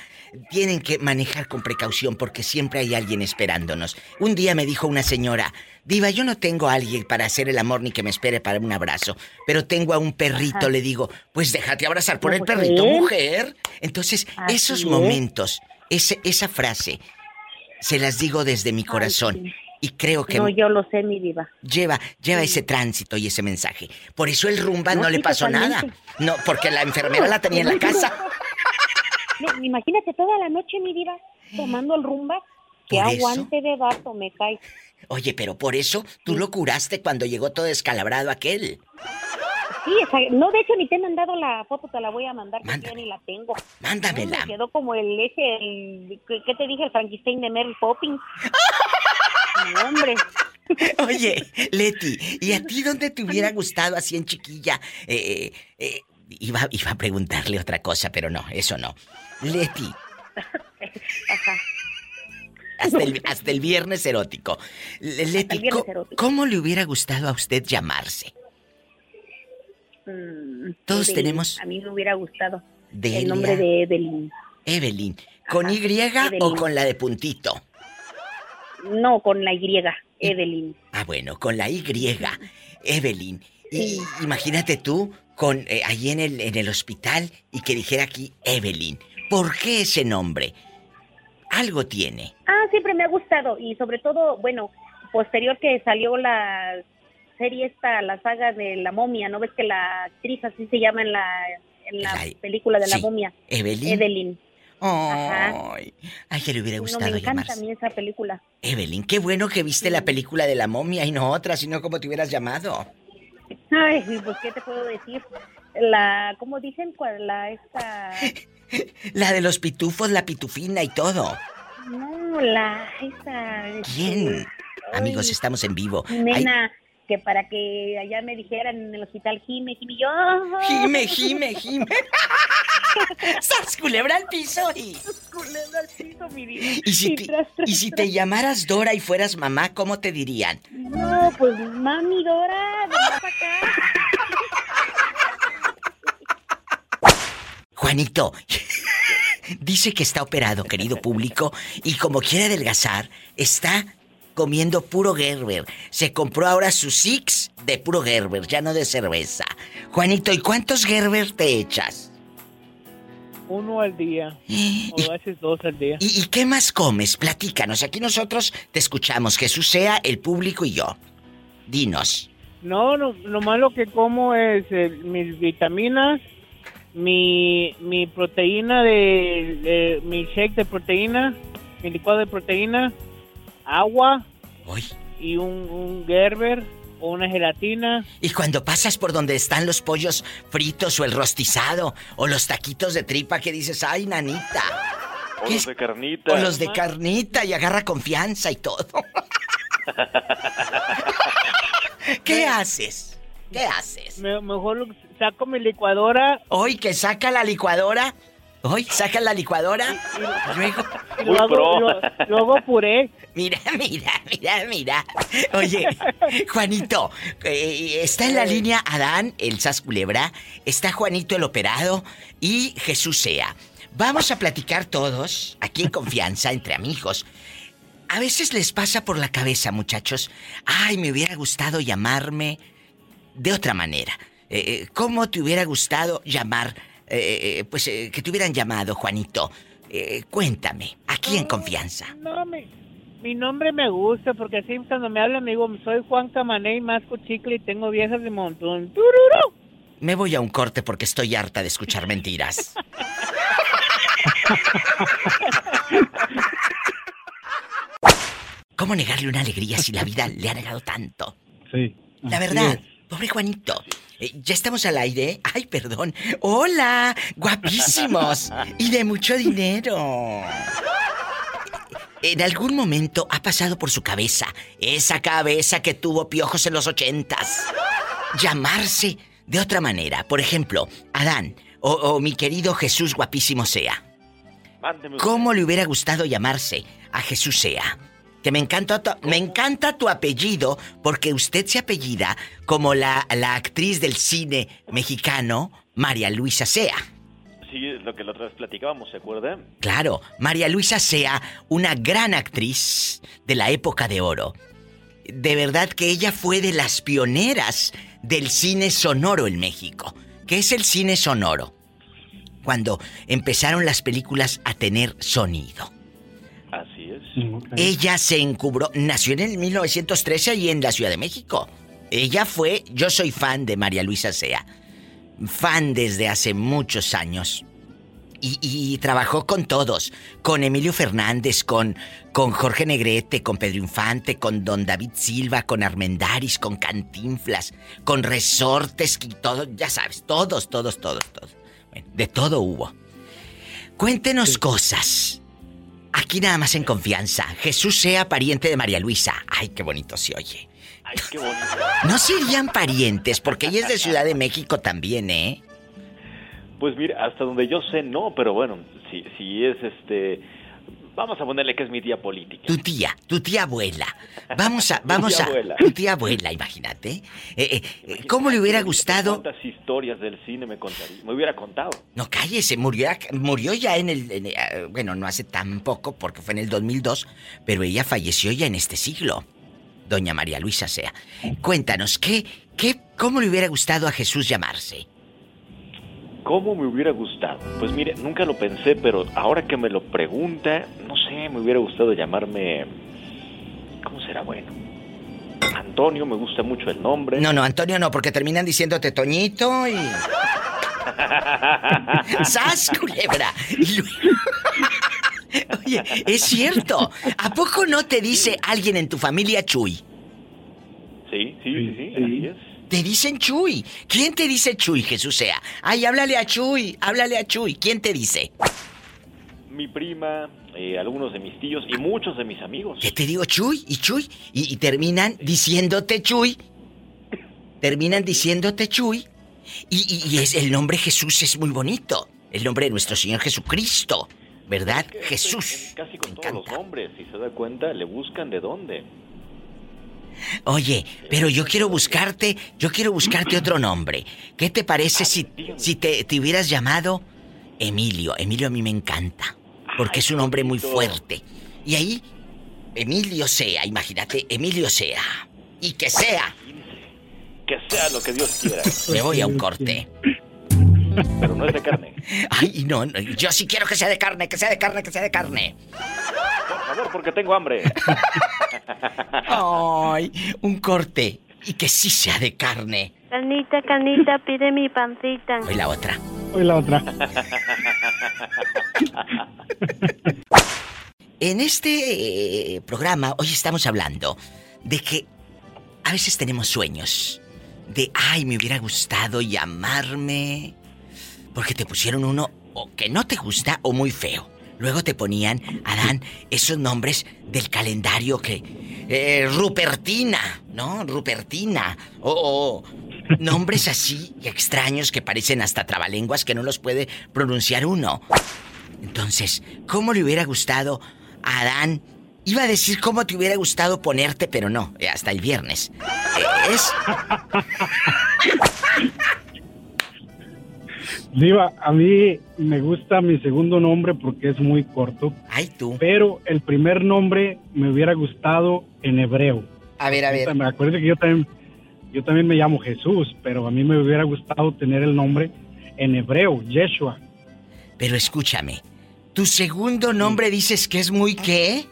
tienen que manejar con precaución porque siempre hay alguien esperándonos. Un día me dijo una señora, Diva, yo no tengo a alguien para hacer el amor ni que me espere para un abrazo, pero tengo a un perrito, Ajá. le digo, pues déjate abrazar por el perrito, mujer. Entonces, Así esos es. momentos, ese, esa frase, se las digo desde mi corazón. sí. Y creo que No, yo lo sé, mi diva. lleva, lleva ese tránsito y ese mensaje. Por eso el rumba no, No, le pasó totalmente. nada. No, porque la enfermera la tenía en la casa. No, imagínate toda la noche, mi diva, tomando el rumba. Qué eso. aguante de vato me cae. Oye, pero por eso tú lo curaste cuando llegó todo descalabrado aquel. Sí, esa- no, de hecho ni te he mandado la foto, te la voy a mandar, que ya ni la tengo. Mándamela. No, me quedó como el ese, el, ¿qué, te dije? El Frankenstein de Mary Poppins. No, hombre. Oye, Leti, ¿y a ti dónde te hubiera gustado así en chiquilla? Eh, eh, eh, iba, iba a preguntarle otra cosa, pero no, eso no. Leti, Ajá. Hasta el, hasta el viernes erótico. Le- Leti, el viernes ¿co- erótico. ¿cómo le hubiera gustado a usted llamarse? Mm, Todos Evelyn. tenemos- A mí me hubiera gustado Delia. el nombre de Evelyn. Evelyn. ¿Con Y o con la de puntito? No, con la Y, Evelyn. Ah, bueno, con la Y. Evelyn. Y imagínate tú con eh, ahí en el, en el hospital y que dijera aquí Evelyn. ¿Por qué ese nombre? Algo tiene. Ah, siempre me ha gustado y sobre todo, bueno, posterior que salió la serie esta, la saga de la momia, ¿no ves que la actriz así se llama en la, en la La- película de la momia? Evelyn. Evelyn. Ajá. Ay, que le hubiera No, gustado me encanta a llamarse. mí esa película. Evelyn, qué bueno que viste la película de la momia y no otra, sino como te hubieras llamado. Ay, pues qué te puedo decir. La, ¿cómo dicen? ¿Cuál? La esta, La de los pitufos, la pitufina y todo. no, la esta. ¿Quién? Ay, Amigos, estamos en vivo. Ay, Nena, que para que allá me dijeran en el hospital Jime, Jime, yo. Jime, Jime, Jime. ¡Sas, culebra al piso y... Culebra al piso, mi vida. Y si, te, tras, tras, y si tras. te llamaras Dora y fueras mamá, ¿cómo te dirían? No, pues mami Dora, ven para acá. Juanito, dice que está operado, querido público, y como quiere adelgazar, está comiendo puro Gerber. Se compró ahora su Six de puro Gerber, ya no de cerveza. Juanito, ¿y cuántos Gerber te echas? Uno al día. O a veces dos al día. ¿Y, y qué más comes? Platícanos, aquí nosotros te escuchamos, Jesús sea, el público y yo. Dinos. No, no, lo que como es eh, mis vitaminas, mi, mi proteína de, de- mi shake de proteína, mi licuado de proteína, agua y un, un Gerber o una gelatina. Y cuando pasas por donde están los pollos fritos o el rostizado o los taquitos de tripa que dices, ay, nanita. O ¿Qué los de carnita. O los de carnita y agarra confianza y todo. ¿Qué haces? ¿Qué haces? Me- mejor lo- saco mi licuadora. Hoy que saca la licuadora. Hoy saca la licuadora. Luego. y lo- hago puré. Mira, mira, mira, mira. Oye, Juanito, eh, está en la línea Adán, el Sas Culebra, está Juanito el operado y Jesús Sea. Vamos a platicar todos, aquí en confianza, entre amigos. A veces les pasa por la cabeza, muchachos, ay, me hubiera gustado llamarme de otra manera. Eh, eh, ¿Cómo te hubiera gustado llamar, eh, eh, pues, eh, que te hubieran llamado, Juanito? Eh, cuéntame, aquí en confianza. No, mi, mi nombre me gusta porque así cuando me hablan me digo, soy Juan Camaney, masco chicle y tengo viejas de montón. ¡Tururú! Me voy a un corte porque estoy harta de escuchar mentiras. ¿Cómo negarle una alegría si la vida le ha negado tanto? Sí. La verdad, es. Pobre Juanito. Eh, ya estamos al aire. Ay, perdón. Hola, guapísimos y de mucho dinero. En algún momento ha pasado por su cabeza esa cabeza que tuvo piojos en los ochentas. Llamarse de otra manera. Por ejemplo, Adán o, o mi querido Jesús guapísimo sea. ¿Cómo le hubiera gustado llamarse a Jesús sea? Que me encanta tu, me encanta tu apellido porque usted se apellida como la, la actriz del cine mexicano María Luisa Sea. Sí, es lo que la otra vez platicábamos, ¿se acuerda? Claro, María Luisa Sea, una gran actriz de la época de oro. De verdad que ella fue de las pioneras del cine sonoro en México. ¿Qué es el cine sonoro? Cuando empezaron las películas a tener sonido. Ella se encubró, nació en el 1913 y en la Ciudad de México. Ella fue, yo soy fan de María Luisa Sea, fan desde hace muchos años. y, y trabajó con todos, con Emilio Fernández, con, con Jorge Negrete, con Pedro Infante, con Don David Silva, con Armendaris, con Cantinflas, con Resortes y todo, ya sabes, todos, todos, todos, todos. Bueno, de todo hubo. Cuéntenos cosas. Aquí nada más en confianza. Jesús sea pariente de María Luisa. Ay, qué bonito se oye. Ay, qué bonito. No serían parientes, porque ella es de Ciudad de México también, ¿eh? Pues mira, hasta donde yo sé, no, pero bueno, si, si es este. Vamos a ponerle que es mi tía política. Tu tía, tu tía abuela. Vamos a, vamos tía a. abuela. Tu tía abuela, imagínate. Eh, eh, eh, ¿Cómo le hubiera gustado? ¿Cuántas historias del cine me contaría? Me hubiera contado. No cállese, murió, murió ya en el. en, eh, bueno, no hace tan poco, porque fue en el 2002, pero ella falleció ya en este siglo. Doña María Luisa Sea. Cuéntanos, ¿qué, qué, cómo le hubiera gustado a Jesús llamarse? ¿Cómo me hubiera gustado? Pues mire, nunca lo pensé, pero ahora que me lo pregunta, no sé, me hubiera gustado llamarme... ¿Cómo será bueno? Antonio, me gusta mucho el nombre. No, no, Antonio no, porque terminan diciéndote Toñito y. ¡Sas, culebra! Oye, es cierto. ¿A poco no te dice alguien en tu familia Chuy? Sí, sí, sí, sí, así es. Te dicen Chuy. ¿Quién te dice Chuy, Jesús sea? Ay, háblale a Chuy, háblale a Chuy. ¿Quién te dice? Mi prima, eh, algunos de mis tíos y muchos de mis amigos. ¿Qué te digo, Chuy? ¿Y Chuy? Y, y terminan diciéndote Chuy. Terminan diciéndote Chuy. Y, y- y es, el nombre Jesús es muy bonito. El nombre de nuestro Señor Jesucristo. ¿Verdad? Jesús. Casi con todos los nombres, si se da cuenta, le buscan de dónde. Oye, pero yo quiero buscarte, yo quiero buscarte otro nombre. ¿Qué te parece si, si te, te hubieras llamado Emilio? Emilio a mí me encanta, porque es un hombre muy fuerte. Y ahí, Emilio sea, imagínate, Emilio sea. Y que sea. Que sea lo que Dios quiera. Me voy a un corte. Pero no es de carne. Ay, no, no, yo sí quiero que sea de carne, que sea de carne, que sea de carne. Por favor, porque tengo hambre. Ay, un corte. Y que sí sea de carne. Canita, canita, pide mi pancita. Hoy la otra. Hoy la otra. En este eh, programa hoy estamos hablando de que a veces tenemos sueños. De, ay, me hubiera gustado llamarme. Porque te pusieron uno o que no te gusta o muy feo. Luego te ponían, Adán, esos nombres del calendario que... eh, Rupertina, ¿no? Rupertina. O, nombres así extraños que parecen hasta trabalenguas que no los puede pronunciar uno. Entonces, ¿cómo le hubiera gustado a Adán? Iba a decir cómo te hubiera gustado ponerte, pero no, eh, hasta el viernes. Eh, es... Diva, a mí me gusta mi segundo nombre porque es muy corto. Ay, tú. Pero el primer nombre me hubiera gustado en hebreo. A ver, a ver. Me acuerdo que yo también, yo también me llamo Jesús, pero a mí me hubiera gustado tener el nombre en hebreo, Yeshua. Pero escúchame, ¿tu segundo nombre dices que es muy qué?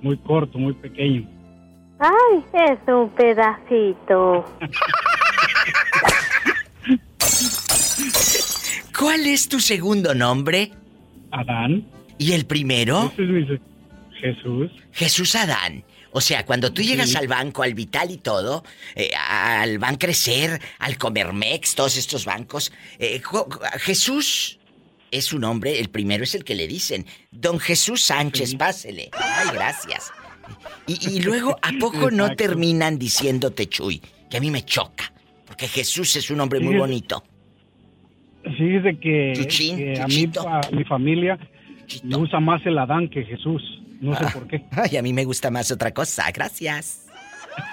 Muy corto, muy pequeño. Ay, es un pedacito. ¿Cuál es tu segundo nombre? Adán. ¿Y el primero? Ese es mi se- Jesús. Jesús Adán. O sea, cuando tú llegas Sí. al banco, al Vital y todo, eh, al Ban Crecer, al Comermex, todos estos bancos, eh, Jesús es su nombre, el primero es el que le dicen. Don Jesús Sánchez, pásele. Ay, gracias. Y, y luego, ¿a poco no terminan diciéndote Chuy? Que a mí me choca. Porque Jesús es un hombre muy bonito. Fíjese que, Chuchín, que a mí, Chuchito. a mi familia me usa más el Adán que Jesús. No sé Ah. por qué. Ay, a mí me gusta más otra cosa. Gracias.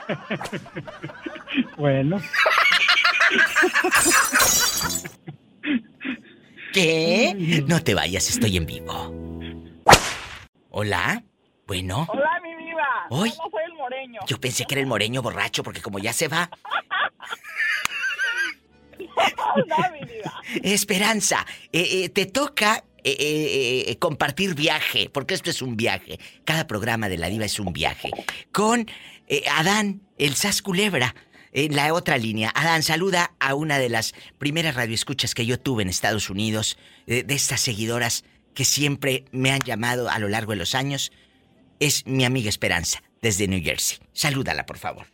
Bueno. ¿Qué? No te vayas, estoy en vivo. Hola. Bueno. Hola, mi viva. Hoy. No soy el moreño. Yo pensé que era el moreño borracho porque como ya se va. Esperanza, eh, eh, te toca eh, compartir viaje, porque esto es un viaje. Cada programa de la diva es un viaje. Con Adán, el Sas Culebra. en la otra línea. Adán, saluda a una de las primeras radioescuchas que yo tuve en Estados Unidos, de estas seguidoras que siempre me han llamado a lo largo de los años. Es mi amiga Esperanza, desde New Jersey. Salúdala, por favor.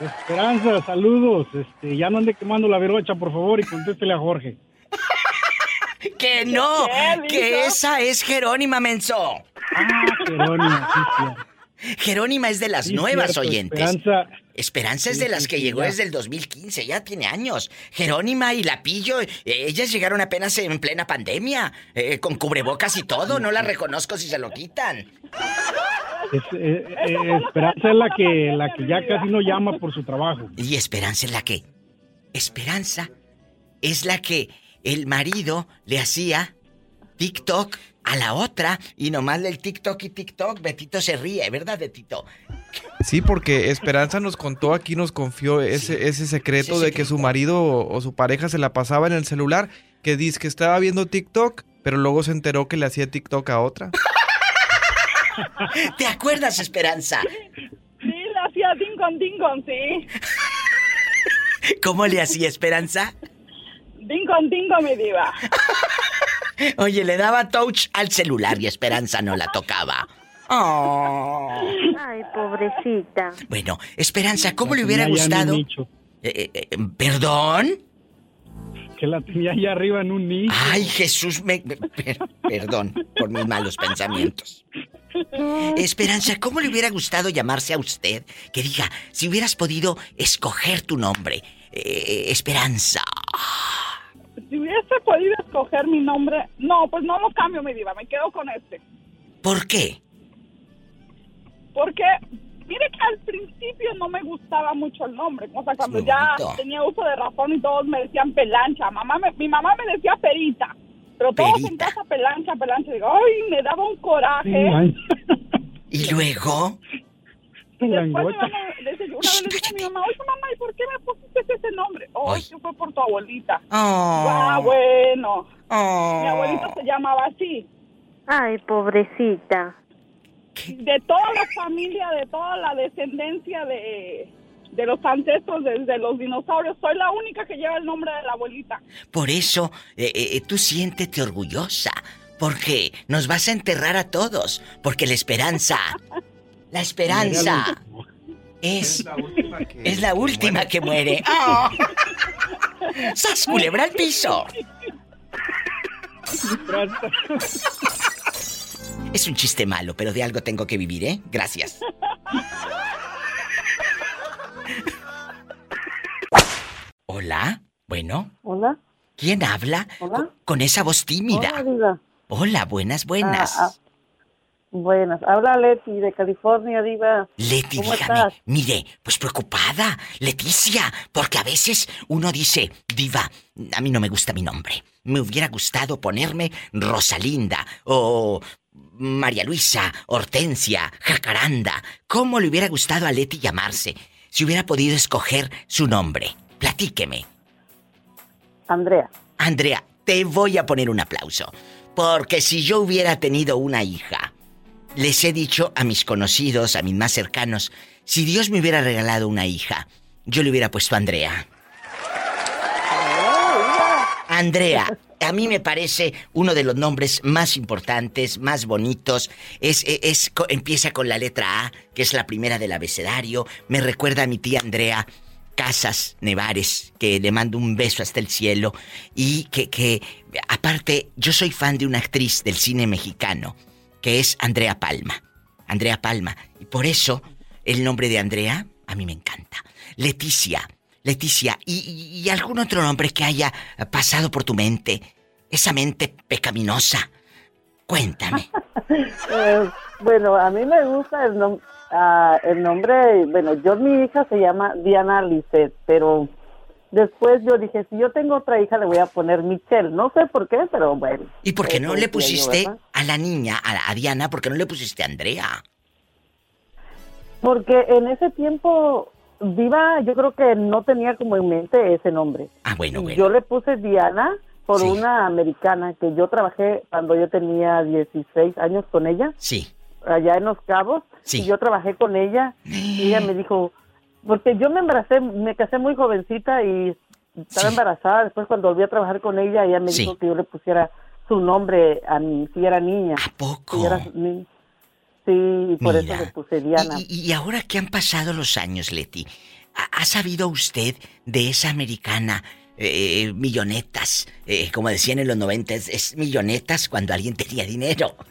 Esperanza, saludos. Este, ya no ande quemando la verocha, por favor, y contéstele a Jorge. ¡Que no! ¡Que esa es Jerónima Menso! Ah, Jerónima, sí, sí. Jerónima es de las Sí, nuevas cierto, oyentes. Esperanza. Esperanza es de las que llegó desde el 2015, ya tiene años. Jerónima y Lapillo, eh, ellas llegaron apenas en plena pandemia, eh, con cubrebocas y todo, no las reconozco si se lo quitan. Es- eh, eh, Esperanza es la que, la que ya casi no llama por su trabajo. Y Esperanza es la que... Esperanza es la que el marido le hacía TikTok a la otra y nomás del TikTok y TikTok, Betito se ríe, ¿verdad, Betito? Sí, porque Esperanza nos contó aquí, nos confió ese, ese secreto Ese de que su marido o, o su pareja se la pasaba en el celular, que dice que estaba viendo TikTok, pero luego se enteró que le hacía TikTok a otra. ¿Te acuerdas, Esperanza? Sí, le hacía dingón, dingón, sí. ¿Cómo le hacía Esperanza? Dingón, dingo, mi diva. Oye, le daba touch al celular y Esperanza no la tocaba. Oh. Ay, pobrecita. Bueno, Esperanza, ¿cómo La le hubiera gustado? Eh, eh, eh, ¿Perdón? Que la tenía ahí arriba en un nicho. Ay, Jesús, me, me- per- perdón por mis malos pensamientos. Esperanza, ¿cómo le hubiera gustado llamarse a usted? Que diga, si hubieras podido escoger tu nombre, eh, Esperanza. Si hubiese podido escoger mi nombre, no, pues no lo cambio, mi diva, me quedo con este. ¿Por qué? Porque, mire que al principio no me gustaba mucho el nombre. O sea, cuando ya tenía uso de razón y todos me decían pelancha. Mamá me- mi mamá me decía perita. Pero todos en casa pelancha, pelancha. Digo, ay, me daba un coraje. ¿Y luego? Después mi mamá, una vez le dije a mi mamá, oye mamá, ¿y por qué me pusiste ese nombre? Oh, es que fue por tu abuelita. Oh. Ah, bueno. Oh. Mi abuelita se llamaba así. Ay, pobrecita. De toda la familia, de toda la descendencia de, de los ancestros, desde los dinosaurios, soy la única que lleva el nombre de la abuelita. Por eso, eh, eh, tú siéntete orgullosa, porque nos vas a enterrar a todos, porque la esperanza, la esperanza es, es la última que muere. ¡Oh! ¡Sas, culebra al piso! Es un chiste malo, pero de algo tengo que vivir, ¿eh? Gracias. Hola, bueno, Hola. ¿quién habla? Hola. Con, esa voz tímida. Hola, Diva. Hola, buenas, buenas. Ah, ah, buenas. Habla Leti de California, Diva. Leti, ¿Cómo dígame, estás? mire, pues preocupada, Leticia, porque a veces uno dice, diva, a mí no me gusta mi nombre. Me hubiera gustado ponerme Rosalinda o María Luisa, Hortensia, Jacaranda. ¿Cómo le hubiera gustado a Leti llamarse si hubiera podido escoger su nombre? Platíqueme. Andrea. Andrea, te voy a poner un aplauso. Porque si yo hubiera tenido una hija, les he dicho a mis conocidos, a mis más cercanos, si Dios me hubiera regalado una hija, yo le hubiera puesto Andrea. Andrea, a mí me parece uno de los nombres más importantes, más bonitos. Es, es- es- empieza con la letra A, que es la primera del abecedario. Me recuerda a mi tía Andrea Casas Nevares, que le mando un beso hasta el cielo. Y que, que, aparte, yo soy fan de una actriz del cine mexicano, que es Andrea Palma. Andrea Palma. Y por eso, el nombre de Andrea a mí me encanta. Leticia. Leticia, ¿y, y- algún otro nombre que haya pasado por tu mente? Esa mente pecaminosa. Cuéntame. Eh, bueno, a mí me gusta el, nom- ah, el nombre. Bueno, yo, mi hija se llama Diana Lisset, pero después yo dije, si yo tengo otra hija, le voy a poner Michelle. No sé por qué, pero bueno. ¿Y por qué no le yo, pusiste a la niña, a, la- a Diana, por qué no le pusiste a Andrea? Porque en ese tiempo, Diva, yo creo que no tenía como en mente ese nombre. Ah, bueno, bueno. Yo le puse Diana por Sí. una americana que yo trabajé cuando yo tenía 16 años con ella, Sí. allá en Los Cabos. Sí. Y yo trabajé con ella y ella me dijo, porque yo me embaracé, me casé muy jovencita y estaba embarazada. Después cuando volví a trabajar con ella, ella me Sí. dijo que yo le pusiera su nombre a mi, si era niña. ¿A poco? Sí, y por Mira. eso le puse Diana. Y, y ahora que han pasado los años, Leti, ¿ha, ha sabido usted de esa americana eh, millonetas? Eh, como decían en los 90, es, es millonetas cuando alguien tenía dinero.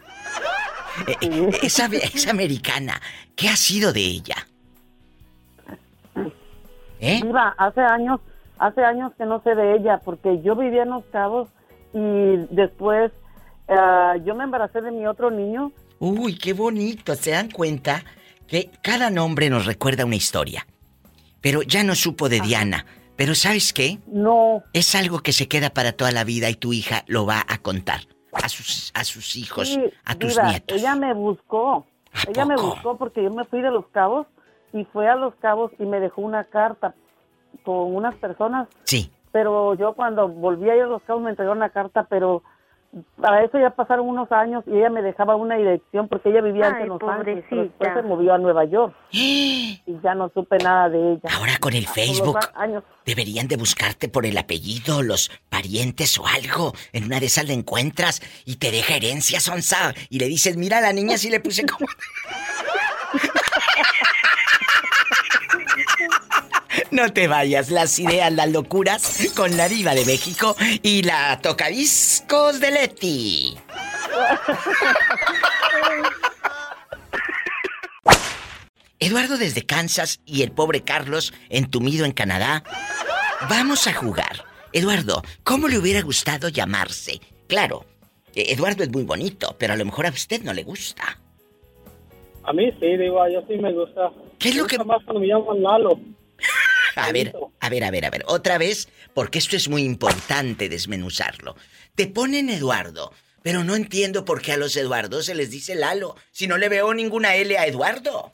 Eh, eh, esa, esa americana, ¿qué ha sido de ella? ¿Eh? Hace años, hace años que no sé de ella, porque yo vivía en Los Cabos y después yo me embaracé de mi otro niño. Uy, qué bonito. ¿Se dan cuenta que cada nombre nos recuerda una historia? Pero ya no supo de Diana. Pero ¿sabes qué? No. Es algo que se queda para toda la vida y tu hija lo va a contar a sus, a sus hijos, Sí, a tus nietos. Ella me buscó. Ella me buscó porque yo me fui de Los Cabos y fue a Los Cabos y me dejó una carta con unas personas. Sí. Pero yo cuando volví a ir a Los Cabos me entregó una carta, pero para eso ya pasaron unos años y ella me dejaba una dirección porque ella vivía antes Ay, en Los Ángeles, pero después se movió a Nueva York y ya no supe nada de ella. Ahora con el Facebook años. deberían de buscarte por el apellido, los parientes o algo. En una de esas le encuentras y te deja herencia, Sonsa. Y le dices, mira a la niña si le puse como... No te vayas, las ideas, las locuras con la diva de México y la tocadiscos de Leti. Eduardo desde Kansas y el pobre Carlos entumido en Canadá. Vamos a jugar. Eduardo, ¿cómo le hubiera gustado llamarse? Claro, eh, Eduardo es muy bonito, pero a lo mejor a usted no le gusta. A mí sí, digo, yo sí me gusta. ¿Qué es lo que más cuando me llaman Lalo? A ver, a ver, a ver, a ver. Otra vez, porque esto es muy importante desmenuzarlo. Te ponen Eduardo, pero no entiendo por qué a los Eduardos se les dice Lalo, si no le veo ninguna L a Eduardo.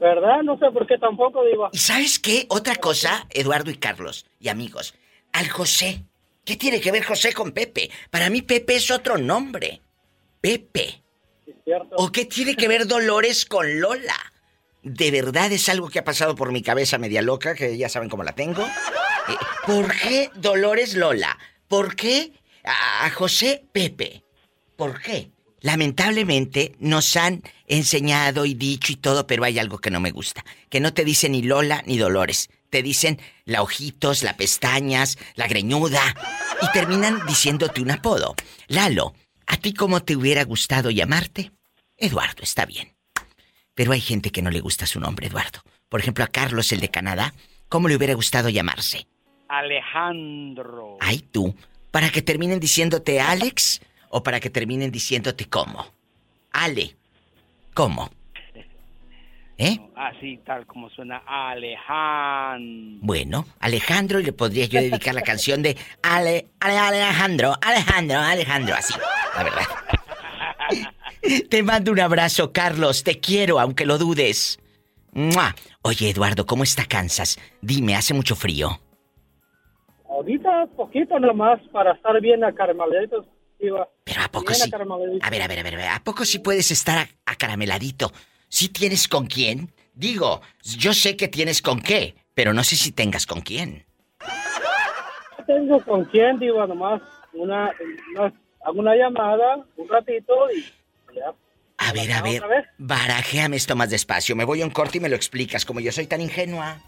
¿Verdad? No sé por qué tampoco, digo. ¿Y sabes qué? Otra cosa, Eduardo y Carlos, y amigos. Al José. ¿Qué tiene que ver José con Pepe? Para mí Pepe es otro nombre. Pepe. ¿O qué tiene que ver Dolores con Lola? De verdad es algo que ha pasado por mi cabeza media loca, que ya saben cómo la tengo. Eh, ¿Por qué Dolores Lola? ¿Por qué a a José Pepe? ¿Por qué? Lamentablemente nos han enseñado y dicho y todo, pero hay algo que no me gusta. Que no te dicen ni Lola ni Dolores. Te dicen la ojitos, la pestañas, la greñuda. Y terminan diciéndote un apodo. Lalo, ¿a ti cómo te hubiera gustado llamarte? Eduardo, está bien. Pero hay gente que no le gusta su nombre, Eduardo. Por ejemplo, a Carlos, el de Canadá, ¿cómo le hubiera gustado llamarse? Alejandro. Ay, tú. ¿Para que terminen diciéndote Alex o para que terminen diciéndote cómo? Ale. ¿Cómo? ¿Eh? Así, tal como suena Alejandro. Bueno, Alejandro, y le podría yo dedicar la canción de Ale, Ale, Alejandro, Alejandro, Alejandro, así, la verdad. Te mando un abrazo, Carlos, te quiero, aunque lo dudes. ¡Mua! Oye, Eduardo, ¿cómo está Kansas? Dime, ¿hace mucho frío? Ahorita poquito nomás para estar bien acarameladitos, digo. Pero ¿a poco bien sí? A ver, a ver, a ver, a ver, ¿a poco sí puedes estar acarameladito? ¿Sí tienes con quién? Digo, yo sé que tienes con qué, pero no sé si tengas con quién. Tengo con quién, digo, nomás una, una, hago una llamada un ratito y. A ver, a ver, barajéame esto más despacio. Me voy a un corte y me lo explicas, como yo soy tan ingenua.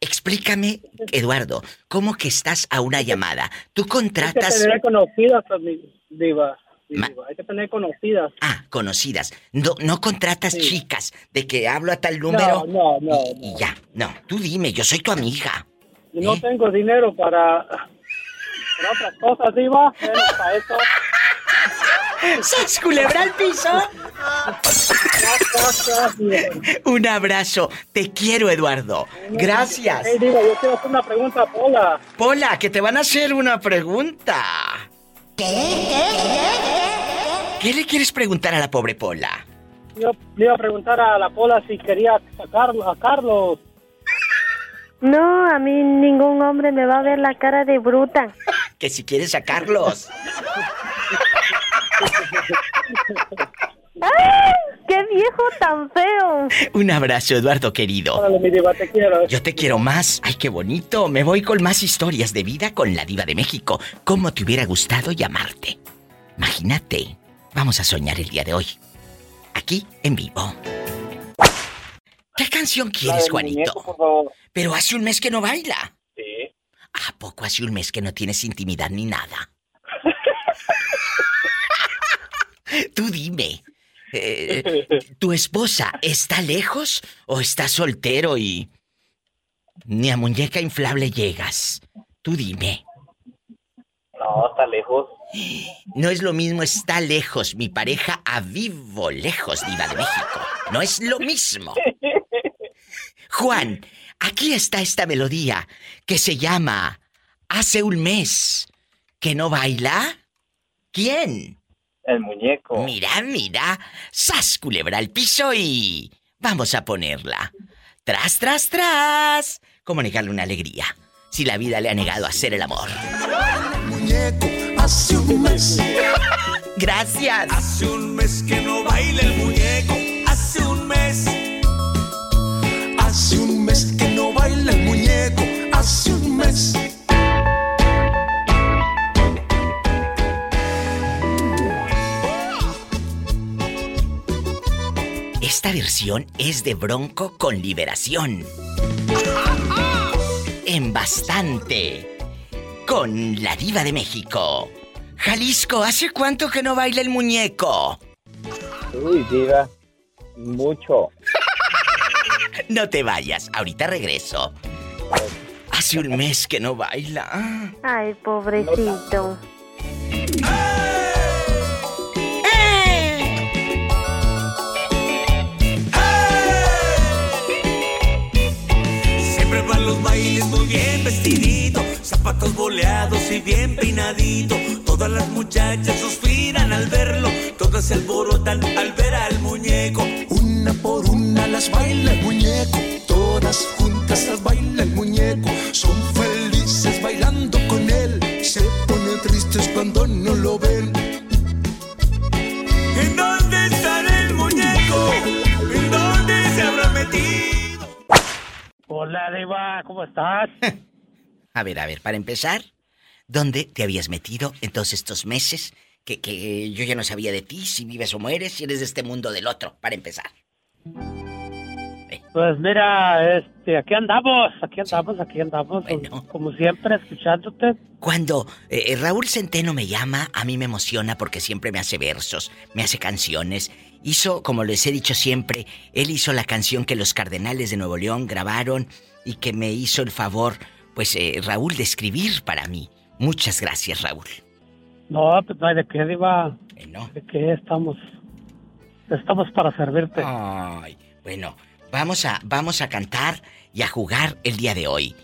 Explícame, Eduardo, ¿cómo que estás a una llamada? Tú Hay que contratas tener conocidas, diva. diva. Hay que tener conocidas. Ah, conocidas. No, no contratas chicas de que hablo a tal número. No, no, no. y, y ya. No, tú dime, yo soy tu amiga. No tengo dinero para, para otras cosas, diva. Bueno, para eso. ¡Sas culebra al piso! Un abrazo. Te quiero, Eduardo. Gracias. Hey, diva, yo quiero hacer una pregunta a Pola. Pola, que te van a hacer una pregunta. ¿Qué le quieres preguntar a la pobre Pola? Yo le iba a preguntar a la Pola si quería sacarlo a Carlos. No, a mí ningún hombre me va a ver la cara de bruta. Que si quieres sacarlos. ¡Ay! ¡Qué viejo tan feo! Un abrazo, Eduardo querido. Órale, mi diva, te quiero. Yo te quiero más. Ay, qué bonito. Me voy con más historias de vida con la diva de México. ¿Cómo te hubiera gustado llamarte? Imagínate. Vamos a soñar el día de hoy. Aquí, en vivo. ¿Qué canción quieres, Juanito? muñeco, por favor. Pero hace un mes que no baila. Sí. ¿A poco hace un mes que no tienes intimidad ni nada? Tú dime. eh, ¿Tu esposa está lejos o está soltero y ni a muñeca inflable llegas? Tú dime. No, está lejos. No es lo mismo está lejos, mi pareja a vivo lejos, diva de México. No es lo mismo. Juan, aquí está esta melodía que se llama Hace un mes que no baila. ¿Quién? El muñeco. Mira, mira. Sas culebra al piso y vamos a ponerla. Tras, tras, tras. ¿Cómo negarle una alegría si la vida le ha negado a hacer el amor? muñeco hace un mes. Gracias. Hace un mes que no baila el muñeco. Hace un mes. Hace un mes que no baila el muñeco. Hace un mes. Esta versión es de Bronco con Liberación. En bastante. Con la diva de México. Jalisco, ¿hace cuánto que no baila el muñeco? Uy, diva. Mucho. No te vayas, ahorita regreso. Hace un mes que no baila. Ay, pobrecito. Los bailes muy bien vestidito, zapatos boleados y bien peinadito. Todas las muchachas suspiran al verlo, todas se alborotan al ver al muñeco. Una por una las baila el muñeco, todas juntas las baila el muñeco. Son felices bailando con él, se ponen tristes cuando no lo ven. Hola, diva, ¿cómo estás? A ver, a ver, para empezar, ¿dónde te habías metido en todos estos meses? Que, que yo ya no sabía de ti, si vives o mueres, si eres de este mundo o del otro, para empezar. Pues mira, este, aquí andamos, aquí andamos, aquí andamos, como siempre, escuchándote. Cuando eh, Raúl Centeno me llama, a mí me emociona porque siempre me hace versos, me hace canciones. Hizo, como les he dicho siempre, él hizo la canción que los Cardenales de Nuevo León grabaron y que me hizo el favor, pues eh, Raúl, de escribir para mí. Muchas gracias, Raúl. No, pues no hay de qué, diva. no. De qué estamos, estamos para servirte. Ay, bueno, vamos a, vamos a cantar y a jugar el día de hoy.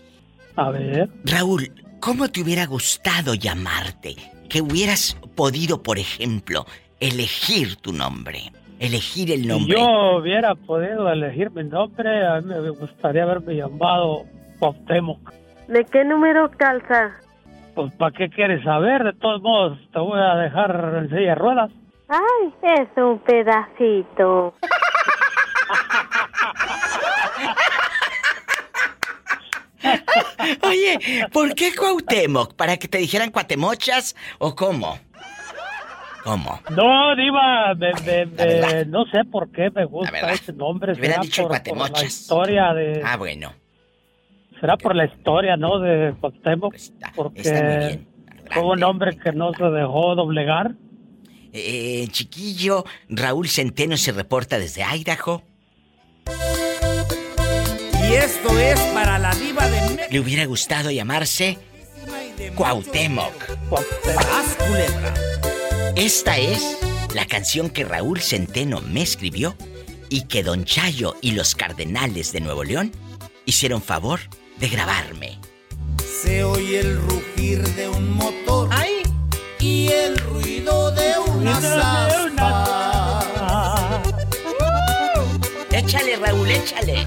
A ver. Raúl, ¿cómo te hubiera gustado llamarte? Que hubieras podido, por ejemplo, elegir tu nombre. Elegir el Si nombre. yo hubiera podido elegir mi nombre, a mí me gustaría haberme llamado Cuauhtémoc. ¿De qué número calza? Pues, ¿para qué quieres saber? De todos modos, te voy a dejar en silla de ruedas. Ay, es un pedacito. Oye, ¿por qué Cuauhtémoc? ¿Para que te dijeran cuatemochas o cómo? ¿Cómo? No, Diva, me- me- me- no sé por qué me gusta ese nombre. Hubieran Será dicho por, por la historia de... Ah, bueno. Será por la historia, ¿no? De Cuauhtémoc. porque está muy bien, fue un hombre que no se dejó doblegar. Eh, chiquillo, Raúl Centeno se reporta desde Idaho. Y esto es para la diva de México. Le hubiera gustado llamarse Cuauhtémoc. Esta es la canción que Raúl Centeno me escribió y que Don Chayo y los Cardenales de Nuevo León hicieron favor de grabarme. Se oye el rugir de un motor. Y el ruido de unas aspas. Échale, Raúl, échale.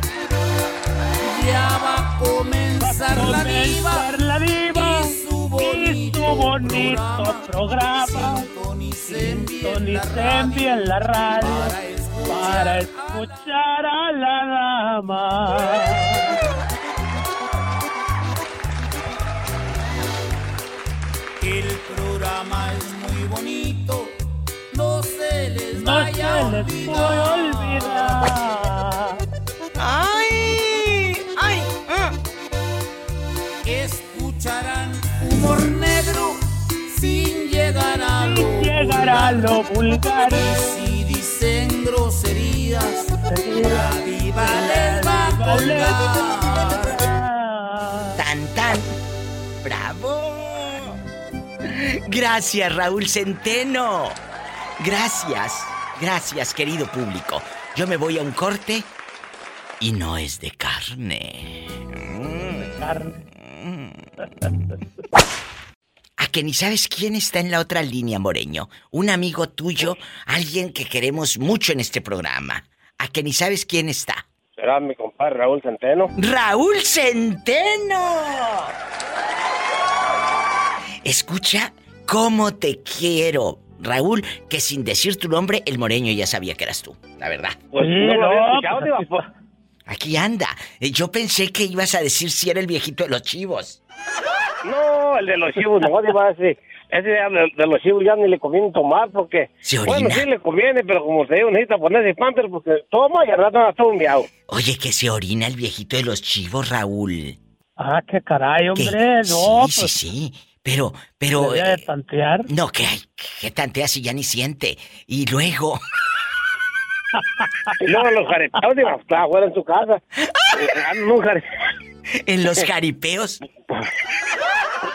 Ya va a comenzar la diva. La diva Y su bonito, bonito programa. Sintonicen bien la radio para escuchar a la dama. El programa es muy bonito, no se les No vaya a se les puede olvidar. A lo vulgar. Y si dicen groserías, la diva les va a colgar. Tan tan. ¡Bravo! Gracias, Raúl Centeno. Gracias. Gracias, querido público. Yo me voy a un corte y no es de carne. A que ni sabes quién está en la otra línea, Moreño. Un amigo tuyo, alguien que queremos mucho en este programa. A que ni sabes quién está. Será mi compadre Raúl Centeno. ¡Raúl Centeno! Escucha cómo te quiero, Raúl, que sin decir tu nombre, el moreño ya sabía que eras tú, la verdad. Pues no lo había escuchado, Diva, pues. Aquí anda. Eh, Yo pensé que ibas a decir si era el viejito de los chivos. No, el de los chivos, no, Diva, ese, ese de, de los chivos ya ni le conviene tomar porque... Se Bueno, sí le conviene, pero como te digo, necesita ponerse pamper porque toma y al rato está un miau. Oye, que se orina el viejito de los chivos, Raúl. Ah, qué caray, hombre, ¿Qué? no, sí, pues. sí, sí. Pero, pero... Debería de eh, tantear. no, que, que tantea si ya ni siente. Y luego... Y luego los jareteados, Diva, está afuera en su casa. En los jaripeos.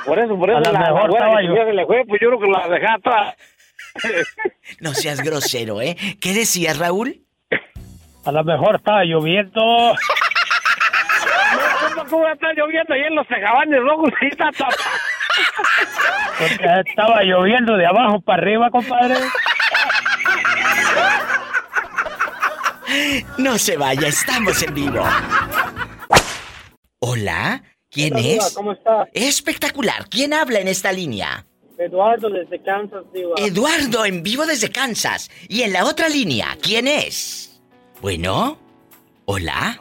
Por eso, por A eso lo la, la mejor estaba yo- ya se le fue, pues yo creo que la dejé atrás. No seas grosero, ¿eh? ¿Qué decías, Raúl? A lo mejor estaba lloviendo. ¿Cómo, cómo está lloviendo ahí en los tejabanes rojos? Ahí está. Porque estaba lloviendo de abajo para arriba, compadre. No se vaya, estamos en vivo. Hola, ¿quién Hola, es? ¿cómo está? Espectacular. ¿Quién habla en esta línea? Eduardo desde Kansas, Diva. Eduardo, en vivo desde Kansas. Y en la otra línea, ¿quién es? Bueno, hola.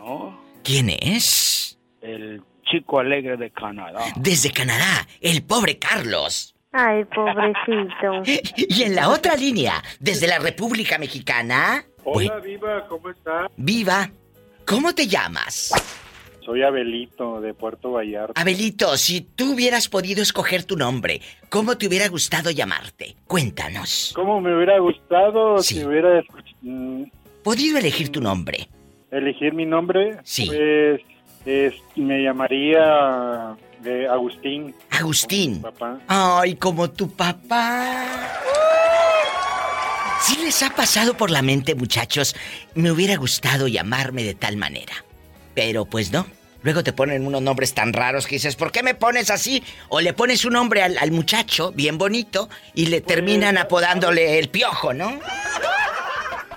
¿Quién es? El chico alegre de Canadá. Desde Canadá, el pobre Carlos. Ay, pobrecito. Y en la otra línea, desde la República Mexicana. Hola, Viva, ¿cómo estás? Viva. ¿Cómo te llamas? Soy Abelito de Puerto Vallarta. Abelito, si tú hubieras podido escoger tu nombre, ¿cómo te hubiera gustado llamarte? Cuéntanos. ¿Cómo me hubiera gustado si hubiera mm, ¿Podido elegir tu nombre? elegir mi nombre? Sí. Pues es- me llamaría de Agustín. Agustín. Papá. Ay, como tu papá. Si les ha pasado por la mente, muchachos, me hubiera gustado llamarme de tal manera. Pero pues no. Luego te ponen unos nombres tan raros que dices, ¿por qué me pones así? O le pones un nombre al, al muchacho, bien bonito, y le terminan apodándole el piojo, ¿no?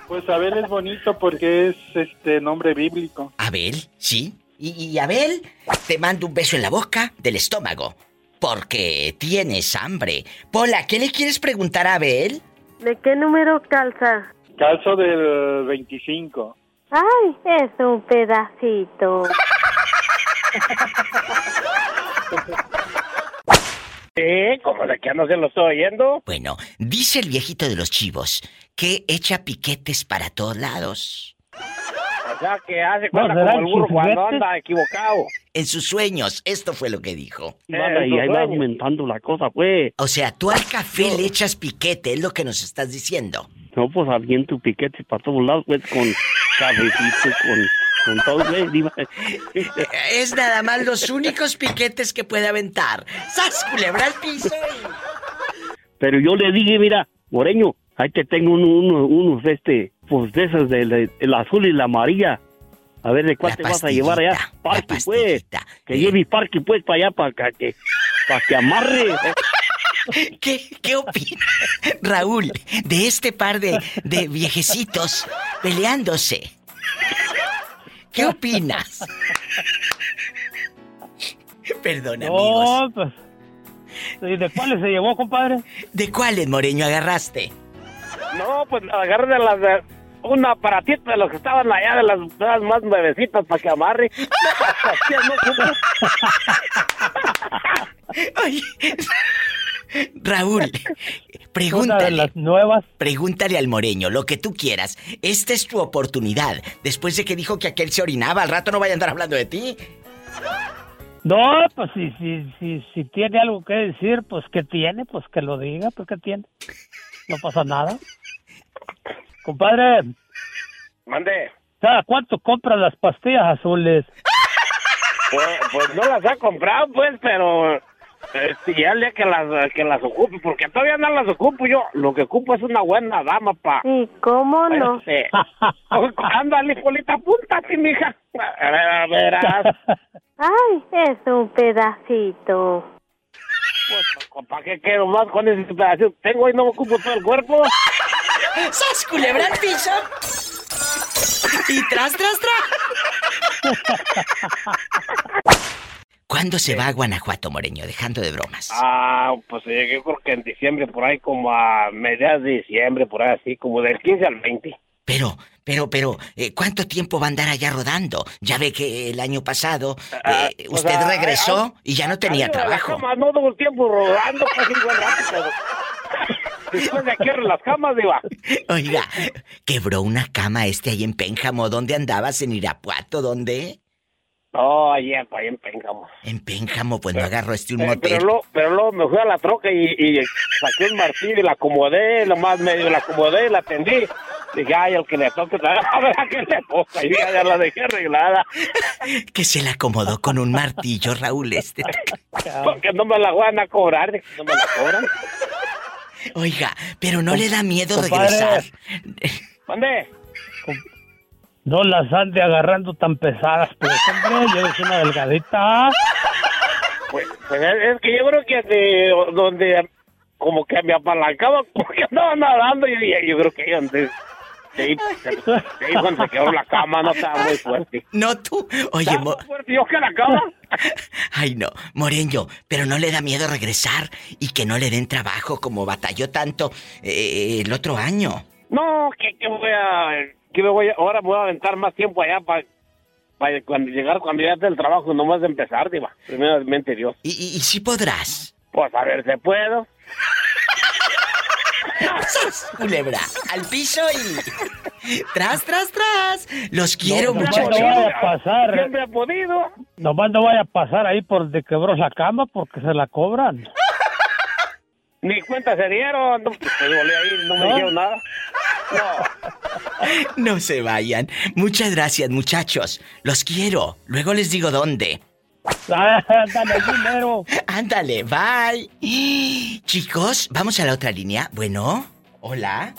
Pues Abel es bonito porque es este nombre bíblico. Abel, sí. Y, y Abel, te mando un beso en la boca del estómago. Porque tienes hambre. Pola, ¿qué le quieres preguntar a Abel? ¿De qué número calza? Calzo del 25. Ay, es un pedacito. Sí, como de que no se lo estoy oyendo. Bueno, dice el viejito de los chivos que echa piquetes para todos lados. Sea, que hace No, cuenta ¿será como el burro cuando anda equivocado. En sus sueños, esto fue lo que dijo. Vale, y ahí va aumentando la cosa, pues. O sea, tú al café le echas piquete, es lo que nos estás diciendo. No, pues aviento piquetes para todos lados, pues, con cafecito, con, con todo. Es nada más los únicos piquetes que puede aventar. ¡Sas, culebra al piso! Pero yo le dije, mira, Moreño, ahí te tengo uno, uno- unos, este, pues, de esas, del el azul y la amarilla. A ver, ¿de cuál La te vas a llevar allá? Parque, pues. Que lleve parque, pues, para allá, para que, para que amarre. ¿Qué, qué opinas, Raúl, de este par de, de viejecitos peleándose? ¿Qué opinas? Perdón, amigos. No, pues. ¿Y de cuáles se llevó, compadre? ¿De cuáles, Moreño, agarraste? No, pues agarré de las de un aparatito de los que estaban allá, de las, de las más nuevecitas para que amarre. Oye, Raúl, pregúntale. las nuevas. Pregúntale al Moreño, lo que tú quieras. Esta es tu oportunidad. Después de que dijo que aquel se orinaba, al rato no vaya a andar hablando de ti. No, pues si, si, si, si tiene algo que decir, pues que tiene, pues que lo diga, pues que tiene. No pasa nada. Compadre, Mande. ¿cada cuánto compras las pastillas azules? Pues, pues no las ha comprado, pues, pero este, ya día que las, que las ocupe, porque todavía no las ocupo yo. Lo que ocupo es una buena dama, pa. ¿Y cómo no? Este, ándale, Polita, apúntate, mija. A ver, a verás. Ay, es un pedacito. Pues, ¿para qué quiero más con ese pedacito? Tengo y no me ocupo todo el cuerpo. ¡Sas, culebra al piso! Y tras, tras, tras. ¿Cuándo se va a Guanajuato, Moreño? Dejando de bromas. Ah, pues yo creo que en diciembre, por ahí como a mediados de diciembre, por ahí así, como del 15 al 20. Pero, pero, pero, eh, ¿cuánto tiempo va a andar allá rodando? Ya ve que el año pasado Ah, eh, pues, usted ah, regresó y ya no tenía trabajo. cama, no todo el tiempo rodando, casi igual rato, pero... Después de aquí las camas, diva. Oiga, quebró una cama este ahí en Pénjamo. ¿Dónde andabas? ¿En Irapuato? ¿Dónde? No, ahí, ahí en Pénjamo. En Pénjamo, pues no agarró este un Eh, motel. pero, luego, pero luego me fui a la troca y, y saqué un martillo y la acomodé, lo más medio la acomodé y la tendí. Dije, ay, el que le toque, a ver a qué le toca. Y ya, ya la dejé arreglada. Que se la acomodó con un martillo, Raúl, este. Porque no me la van a cobrar, que no me la cobran. Oiga, pero no le da miedo Compadre. regresar. ¿Dónde? No las ande agarrando tan pesadas, pues, hombre, yo soy una delgadita. Pues, pues es, que yo creo que de donde como que me apalancaba porque andaba nadando y yo, yo creo que ahí de ahí cuando se quedó la cama no estaba muy fuerte. No tú. Oye, ¿Estaba Mo- más fuerte yo que la cama? Ay, no, Moreño, pero no le da miedo regresar y que no le den trabajo como batalló tanto eh, el otro año. No, que, que voy a que me voy a, ahora me voy a aventar más tiempo allá para cuando llegar cuando ya esté el trabajo nomás de empezar, diva. Primeramente Dios. ¿Y, y, y si podrás? Pues a ver, ¿se puedo? Culebra, al piso y... ¡Tras, tras, tras! Los quiero, no, muchachos. No vaya a pasar. Siempre ha podido. Nomás no vaya a pasar ahí por donde quebró la cama porque se la cobran. Ni cuenta se dieron. No, pues volví a ir, no me ¿No? dijeron nada. No se vayan. Muchas gracias, muchachos. Los quiero. Luego les digo dónde. Ándale, dinero. Ándale, bye. Chicos, vamos a la otra línea. Bueno, hola.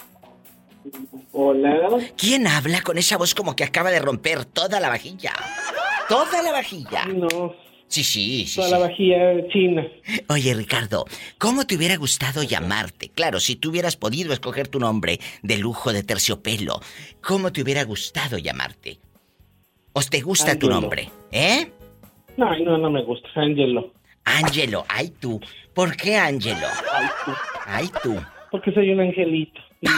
Hola. ¿Quién habla con esa voz como que acaba de romper toda la vajilla? Toda la vajilla. No, Sí, sí, sí. toda sí. la vajilla china. Oye, Ricardo, ¿cómo te hubiera gustado llamarte? Claro, si tú hubieras podido escoger tu nombre de lujo de terciopelo, ¿cómo te hubiera gustado llamarte? ¿O te gusta tu nombre? ¿Eh? No, no, no me gusta, Angelo. Ángelo, ay tú. ¿Por qué Ángelo? Ay, tú. Ay tú. Porque soy un angelito.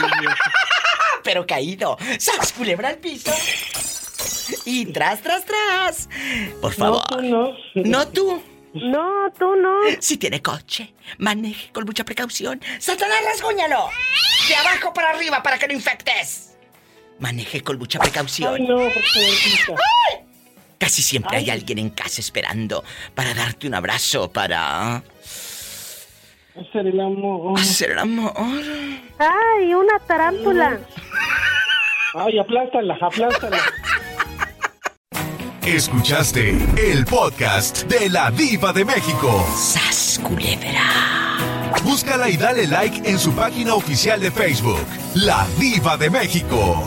Pero caído. ¡Sas, culebra al piso! Y tras, tras, tras. Por favor. No, tú no. No tú. No, tú no. Si tiene coche, maneje con mucha precaución. ¡Satanás, rasguñalo! De abajo para arriba para que no infectes. Maneje con mucha precaución. Ay, no, por favor. Casi siempre hay Ay. alguien en casa esperando para darte un abrazo, para Hacer el amor. hacer el amor. Ay, una tarántula. Ay, aplástala, aplástala. Escuchaste el podcast de la Diva de México. ¡Sas, culebra! Búscala y dale like en su página oficial de Facebook, La Diva de México.